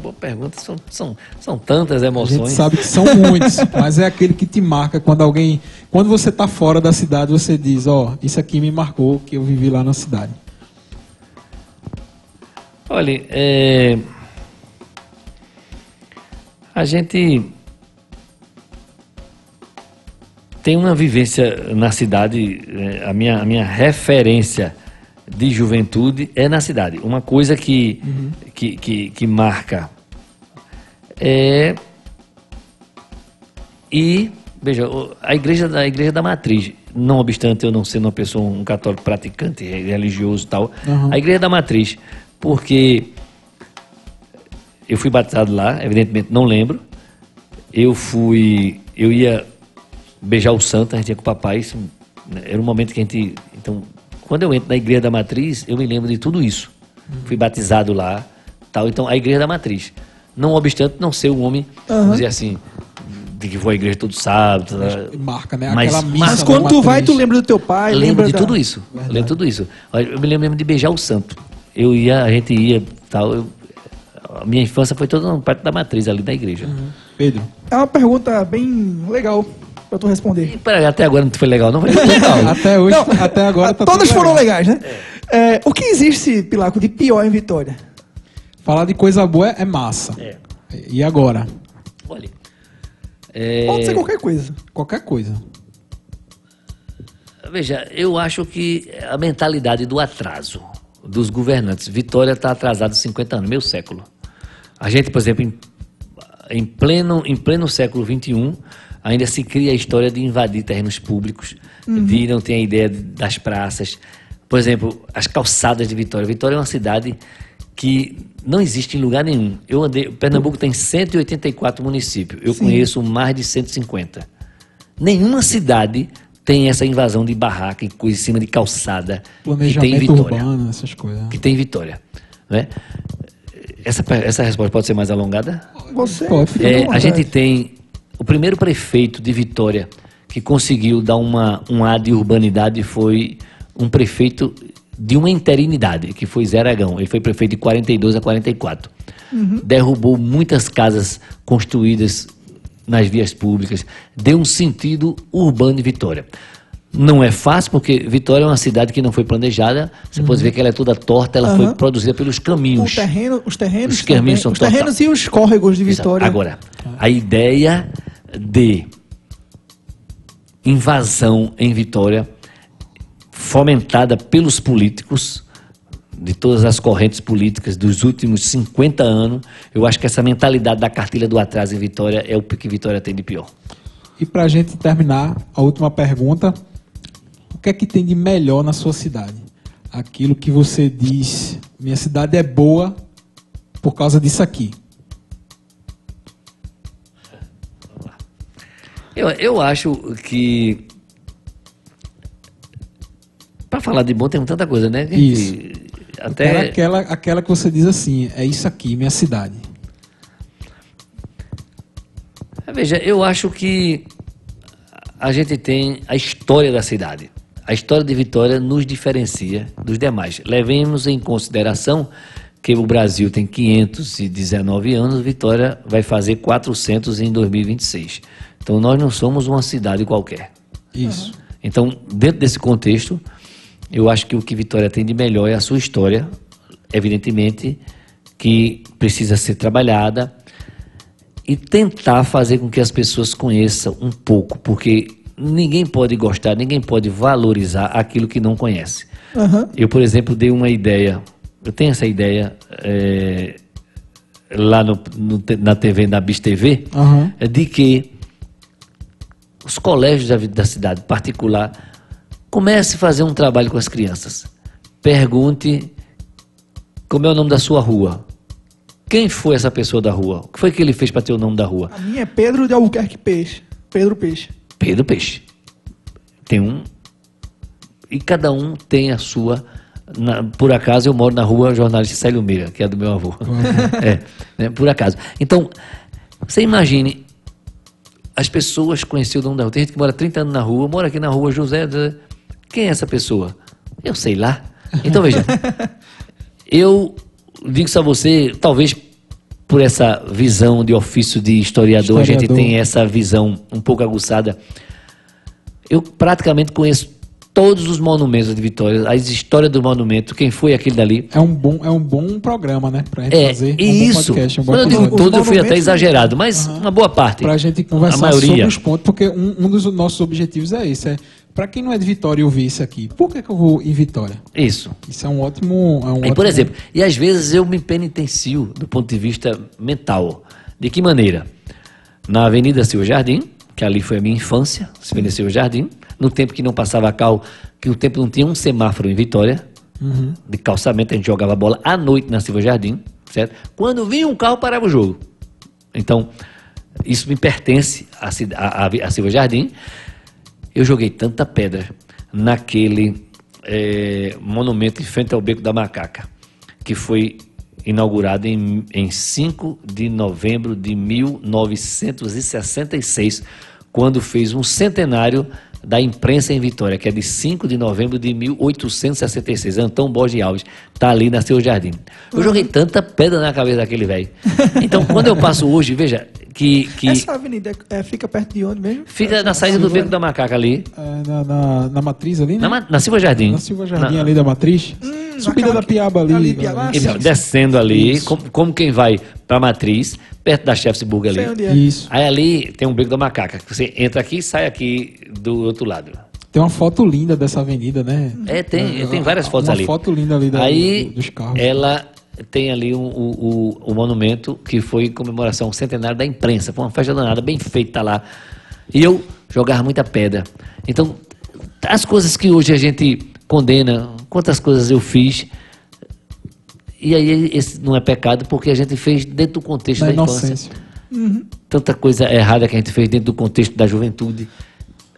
Boa pergunta. São, são, são tantas A emoções. gente sabe que são muitos, mas é aquele que te marca quando alguém. Quando você tá fora da cidade, você diz, ó, isso aqui me marcou que eu vivi lá na cidade. Olha, é, a gente tem uma vivência na cidade, é, a, minha, a minha referência de juventude é na cidade. Uma coisa que, que, que, que marca é. E, veja, a igreja, da, a igreja da matriz, não obstante eu não ser uma pessoa, um católico praticante, religioso e tal, Uhum. a igreja da matriz, porque eu fui batizado lá, evidentemente não lembro. Eu fui, eu ia beijar o santo, a gente ia com o papai, isso, né, era um momento que a gente, então, quando eu entro na igreja da matriz, eu me lembro de tudo isso. Fui batizado lá, tal, então a igreja da matriz. Não obstante não ser um homem, vamos dizer assim, de que vou à igreja todo sábado, tá, Marca, né? Mas- missa Mas quando tu vai, matriz. tu lembra do teu pai, lembro lembra de da- tudo isso. Eu lembro de tudo isso. Eu me lembro mesmo de beijar o santo. Eu ia, a gente ia, tal. eu- a minha infância foi toda na parte da matriz ali da igreja. Pedro. É uma pergunta bem legal pra tu responder. E peraí, até agora não foi legal, não foi legal. Até hoje, Não, até agora tá Todas foram legal. legais, né? É, o que existe, Pilaco, de pior em Vitória? Falar de coisa boa é massa. É. E agora? Olha. é, Pode ser qualquer coisa. Qualquer coisa. Veja, eu acho que a mentalidade do atraso dos governantes. Vitória está atrasado 50 anos, meio século. A gente, por exemplo, em, em pleno, em pleno século XXI, ainda se cria a história de invadir terrenos públicos, de não ter a ideia de- das praças. Por exemplo, as calçadas de Vitória. Vitória é uma cidade que não existe em lugar nenhum. Eu andei, Pernambuco tem 184 municípios. Eu conheço mais de 150. Nenhuma cidade tem essa invasão de barraca e coisa em cima de calçada que tem Vitória. urbano, essas coisas. Que tem em Vitória. Né? Essa, essa resposta pode ser mais alongada? Você. Pode. É, a gente tem o primeiro prefeito de Vitória que conseguiu dar uma, um ar de urbanidade foi um prefeito de uma interinidade, que foi Zé Aragão. Ele foi prefeito de 42 a 44. Derrubou muitas casas construídas nas vias públicas, deu um sentido urbano de Vitória. Não é fácil, porque Vitória é uma cidade que não foi planejada. Você pode ver que ela é toda torta, ela foi Aham. produzida pelos O caminhos. terreno, os terrenos, Os caminhos também- são os terrenos e os córregos de Exato. Vitória. Agora, a ideia de invasão em Vitória, fomentada pelos políticos, de todas as correntes políticas dos últimos 50 anos, eu acho que essa mentalidade da cartilha do atraso em Vitória é o que Vitória tem de pior. E pra gente terminar, a última pergunta. O que é que tem de melhor na sua cidade? Aquilo que você diz, minha cidade é boa por causa disso aqui. Eu, eu acho que. Para falar de bom tem tanta coisa, né? Isso. Até. aquela, aquela que você diz assim, é isso aqui, minha cidade. Veja, eu acho que a gente tem a história da cidade. A história de Vitória nos diferencia dos demais. Levemos em consideração que o Brasil tem 519 anos, Vitória vai fazer 400 em 2026. Então nós não somos uma cidade qualquer. Isso. Então, dentro desse contexto, eu acho que o que Vitória tem de melhor é a sua história, evidentemente, que precisa ser trabalhada e tentar fazer com que as pessoas conheçam um pouco, porque ninguém pode gostar, ninguém pode valorizar aquilo que não conhece. Aham. Eu, por exemplo, dei uma ideia, eu tenho essa ideia é, lá no, no na TV, na BIS TV, Aham. é de que os colégios da, da cidade particular comece a fazer um trabalho com as crianças. Pergunte como é o nome da sua rua. Quem foi essa pessoa da rua? O que foi que ele fez para ter o nome da rua? A minha é Pedro de Albuquerque Peixe. Pedro Peixe. Pedro Peixe. Tem um. E cada um tem a sua. na- por acaso eu moro na rua Jornalista Célio Meira, que é do meu avô. é, né, por acaso. Então, você imagine, as pessoas conheciam o nome da rua. Tem gente que mora 30 anos na rua, mora aqui na rua José. José. Quem é essa pessoa? Eu sei lá. Então veja, eu digo isso a você, talvez por essa visão de ofício de historiador, a gente Historiador. tem essa visão um pouco aguçada. Eu praticamente conheço todos os monumentos de Vitória, a história do monumento, quem foi aquele dali. É um bom, é um bom programa, né? Pra gente É, fazer. e um isso. podcast, um bom Quando eu digo todos, eu fui até monumentos- exagerado, mas uma boa parte. Pra gente conversar a maioria. sobre os pontos, porque um, um dos nossos objetivos é esse. É, pra quem não é de Vitória e ouvir isso aqui, por que, que eu vou em Vitória? Isso. Isso é um ótimo. É um E, por ótimo- exemplo, e às vezes eu me penitencio do ponto de vista mental. De que maneira? Na Avenida Silva Jardim, que ali foi a minha infância, Avenida Silva Jardim, no tempo que não passava cal, que o tempo não tinha um semáforo em Vitória, de calçamento, a gente jogava bola à noite na Silva Jardim, certo? Quando vinha um carro, parava o jogo. Então, isso me pertence à, à, à, à Silva Jardim. Eu joguei tanta pedra naquele eh, monumento em frente ao Beco da Macaca, que foi inaugurado em, em 5 de novembro de 1966, quando fez um centenário da imprensa em Vitória, que é de 5 de novembro de 1866. Antão Borges Alves está ali na seu jardim. Eu joguei tanta pedra na cabeça daquele velho. Então, quando eu passo hoje, veja que, que Essa avenida é, fica perto de onde mesmo? fica na saída do Beco da Macaca ali, É, na, na, na matriz ali, né? na, na Silva Jardim. Na Silva Jardim Na- ali da matriz. Subida naquela da Piaba ali. ali, Piaba, Então, sim. descendo ali, como, como quem vai para Matriz, perto da Chefsburg ali. Sei onde é. Isso. Aí ali tem um beco da macaca, que você entra aqui e sai aqui do outro lado. Tem uma foto linda dessa avenida, né? É, tem, tem várias fotos uma ali. foto linda ali da, Aí do- dos carros. ela tem ali o, o, o- o monumento que foi em comemoração ao centenário da imprensa. Foi uma festa danada, bem feita lá. E eu jogava muita pedra. Então, as coisas que hoje a gente condena, quantas coisas eu fiz. E aí esse não é pecado porque a gente fez dentro do contexto Na da infância inocência. tanta coisa errada que a gente fez dentro do contexto da juventude.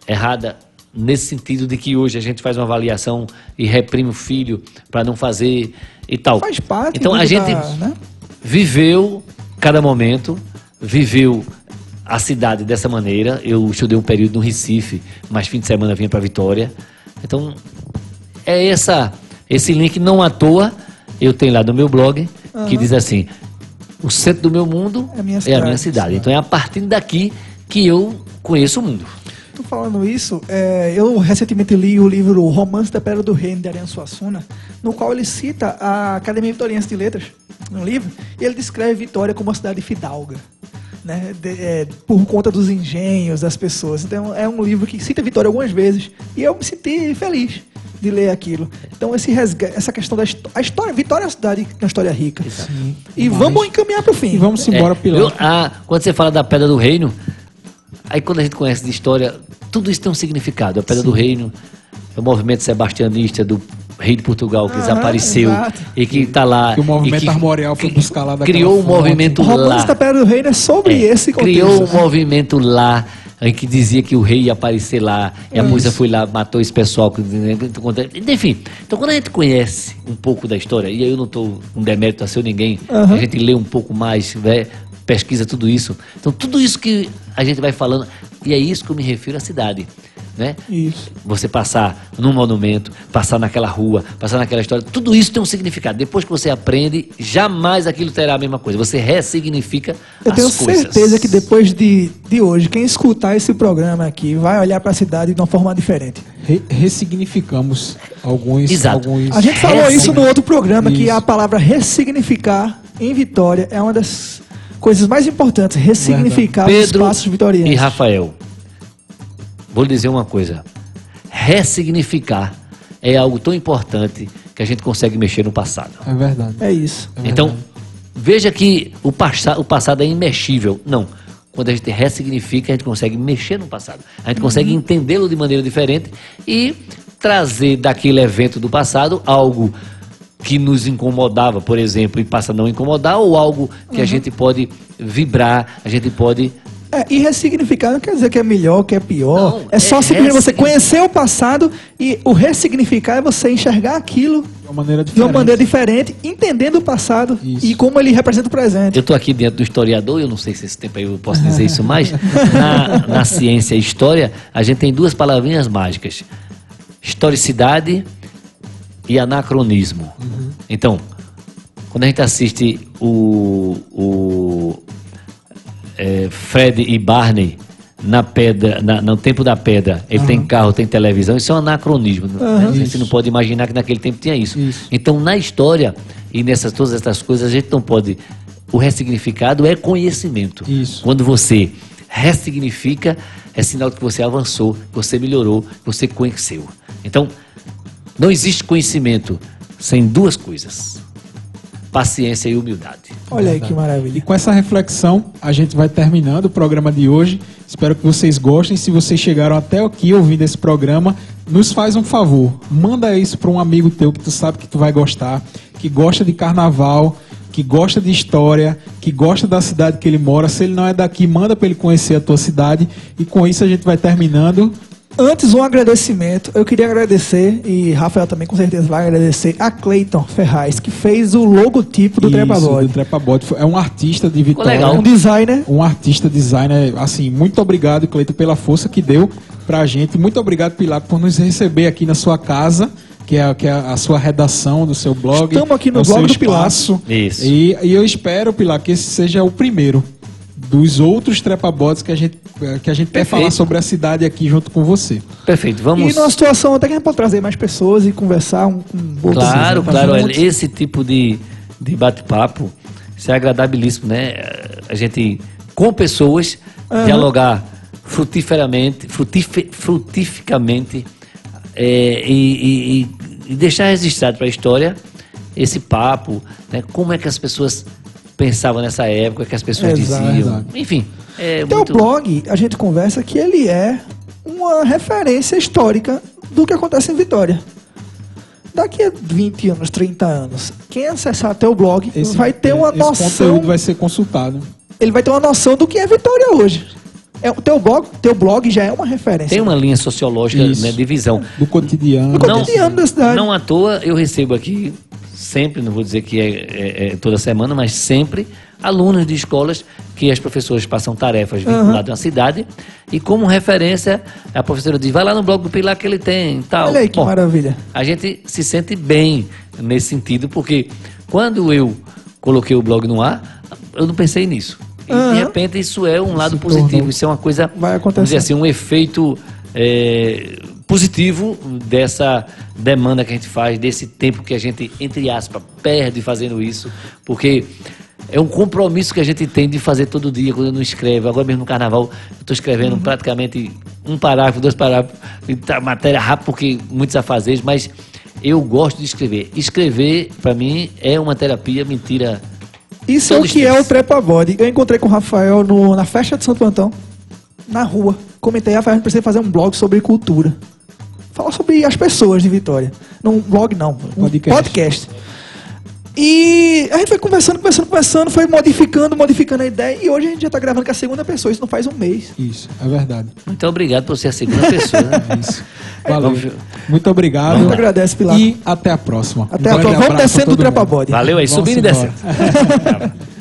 Errada nesse sentido de que hoje a gente faz uma avaliação e reprime o filho para não fazer e tal. Faz parte Então a gente da- né? viveu cada momento, viveu a cidade dessa maneira. Eu estudei um período no Recife, mas fim de semana vinha para Vitória. Então é essa esse link não à toa eu tenho lá no meu blog que diz assim: o centro do meu mundo É a minha é a cidade. minha cidade. Então é a partir daqui que eu conheço o mundo. Tu falando isso, é, eu recentemente li o livro Romance da Pedra do Reino, de Ariano Suassuna, no qual ele cita a Academia Vitoriense de Letras, no livro, e ele descreve Vitória como uma cidade fidalga, né, de- é, por conta dos engenhos das pessoas. Então é um livro que cita Vitória algumas vezes, e eu me senti feliz de ler aquilo. Então esse resga- essa questão da a história, Vitória é uma cidade, uma história rica. Sim, E demais. vamos encaminhar para o fim. E vamos embora, É, Pilar. eu- ah, quando você fala da Pedra do Reino, aí quando a gente conhece de história, tudo isso tem um significado. A Pedra do Reino é o movimento sebastianista do rei de Portugal que Ah, desapareceu exato. e que está lá. Que o movimento e que armorial foi que buscar lá Criou um fonte. movimento O Romance lá. da Pedra do Reino é sobre É, esse contexto. criou um né? movimento lá em que dizia que o rei ia aparecer lá, e a moça foi lá, matou esse pessoal. que- Enfim, então quando a gente conhece um pouco da história, e aí eu não estou com demérito a ser ninguém, Aham. a gente lê um pouco mais, né, pesquisa tudo isso. Então tudo isso que a gente vai falando, e é isso que eu me refiro à cidade. Né? Isso. Você passar num monumento, passar naquela rua, passar naquela história, tudo isso tem um significado. Depois que você aprende, jamais aquilo terá a mesma coisa. Você ressignifica Eu as tenho coisas. certeza que depois de, de hoje, quem escutar esse programa aqui vai olhar para a cidade de uma forma diferente. Re- ressignificamos alguns. Exato. alguns A gente falou isso no outro programa, que Isso. a palavra ressignificar em Vitória é uma das coisas mais importantes, ressignificar os Pedro espaços vitorianos. e Rafael, vou lhe dizer uma coisa. Ressignificar é algo tão importante que a gente consegue mexer no passado. É verdade. É isso. É Então, verdade. veja que o, passa- o passado é imexível. Não. Quando a gente ressignifica, a gente consegue mexer no passado. A gente consegue entendê-lo de maneira diferente e trazer daquele evento do passado algo que nos incomodava, por exemplo, e passa a não incomodar, ou algo que a gente pode vibrar, a gente pode. É, e ressignificar não quer dizer que é melhor, que é pior. Não, é só é simplesmente você conhecer o passado e o ressignificar é você enxergar aquilo De uma maneira de diferente. uma maneira diferente, entendendo o passado Isso. e como ele representa o presente. Eu estou aqui dentro do historiador, eu não sei se esse tempo aí eu posso dizer isso mais. Na, na ciência e história, a gente tem duas palavrinhas mágicas: historicidade e anacronismo. Então, quando a gente assiste o, o é, Fred e Barney na pedra, na- no tempo da pedra, ele tem carro, tem televisão, isso é um anacronismo. né? A gente Isso. não pode imaginar que naquele tempo tinha isso. Isso. Então, na história e nessas todas essas coisas, a gente não pode. O ressignificado é conhecimento. Isso. Quando você ressignifica, é sinal de que você avançou, que você melhorou, que você conheceu. Então, não existe conhecimento sem duas coisas: paciência e humildade. Olha aí que E maravilha. com essa reflexão, a gente vai terminando o programa de hoje. Espero que vocês gostem. Se vocês chegaram até aqui ouvindo esse programa, nos faz um favor. Manda isso para um amigo teu que tu sabe que tu vai gostar, que gosta de carnaval, que gosta de história, que gosta da cidade que ele mora. Se ele não é daqui, manda para ele conhecer a tua cidade. E com isso a gente vai terminando. Antes, um agradecimento. Eu queria agradecer, e Rafael também com certeza vai agradecer, a Cleiton Ferraz, que fez o logotipo do Isso, Trepa do Bode. Trepa Bode. É um artista de Vitória. legal. Um designer. um artista designer, assim, muito obrigado, Cleiton, pela força que deu pra gente. Muito obrigado, Pilar, por nos receber aqui na sua casa, que é, que é a sua redação do seu blog. Estamos aqui no é blog seu do Pilar. espaço. Isso. E, e eu espero, Pilar, que esse seja o primeiro dos outros trepabots que a gente, que a gente quer Perfeito. falar sobre a cidade aqui junto com você. Perfeito, vamos. E numa situação até que a gente pode trazer mais pessoas e conversar um com outros. Claro, né, claro. juntos. Esse tipo de, de bate-papo, isso é agradabilíssimo, né? A gente, com pessoas, Aham. dialogar frutiferamente, frutife, frutificamente é, e, e- e- e deixar registrado para a história esse papo, né? Como é que as pessoas pensavam nessa época, o que as pessoas Exato. diziam. Exato. Enfim, é Teu muito... blog, a gente conversa que ele é uma referência histórica do que acontece em Vitória. Daqui a 20 anos, 30 anos, quem acessar teu blog Esse, vai ter uma esse noção. conteúdo vai ser consultado. Ele vai ter uma noção do que é Vitória hoje. É, o teu blog, teu blog já é uma referência. Tem uma linha sociológica Isso. né, de visão. Do cotidiano. Do cotidiano da cidade. Não à toa eu recebo aqui, sempre, não vou dizer que é, é- é toda semana, mas sempre, alunos de escolas que as professoras passam tarefas vinculadas à cidade e como referência a professora diz, vai lá no blog do Pilar que ele tem tal. Olha aí que Bom, maravilha. a gente se sente bem nesse sentido, porque quando eu coloquei o blog no ar, eu não pensei nisso. E Aham. de repente isso é um lado Se positivo, tornou. isso é uma coisa, Vai vamos dizer acontecer. assim, um efeito é, positivo dessa demanda que a gente faz, desse tempo que a gente, entre aspas, perde fazendo isso, porque é um compromisso que a gente tem de fazer todo dia quando não escreve. Agora mesmo no carnaval, eu estou escrevendo praticamente um parágrafo, dois parágrafos, tá matéria rápida, porque muitos afazeres, mas eu gosto de escrever. Escrever, para mim, é uma terapia mentira. Isso é o que é o Trepa Bode. Eu encontrei com o Rafael no- na festa de Santo Antão, na rua. Comentei, Rafael, a gente precisa fazer um blog sobre cultura. Falar sobre as pessoas de Vitória. Não um blog, não. Um Podcast. podcast. E a gente foi conversando, conversando, conversando, foi modificando, modificando a ideia. E hoje a gente já está gravando com a segunda pessoa. Isso não faz um mês. Isso, é verdade. Muito obrigado por ser a segunda pessoa. né? Isso. Valeu. Vamos- Muito obrigado. Muito agradece, Pilar. E até a próxima. Até Um a próxima. Vamos descendo do todo mundo. Trepa Bode. Valeu aí, Vamos subindo e descendo.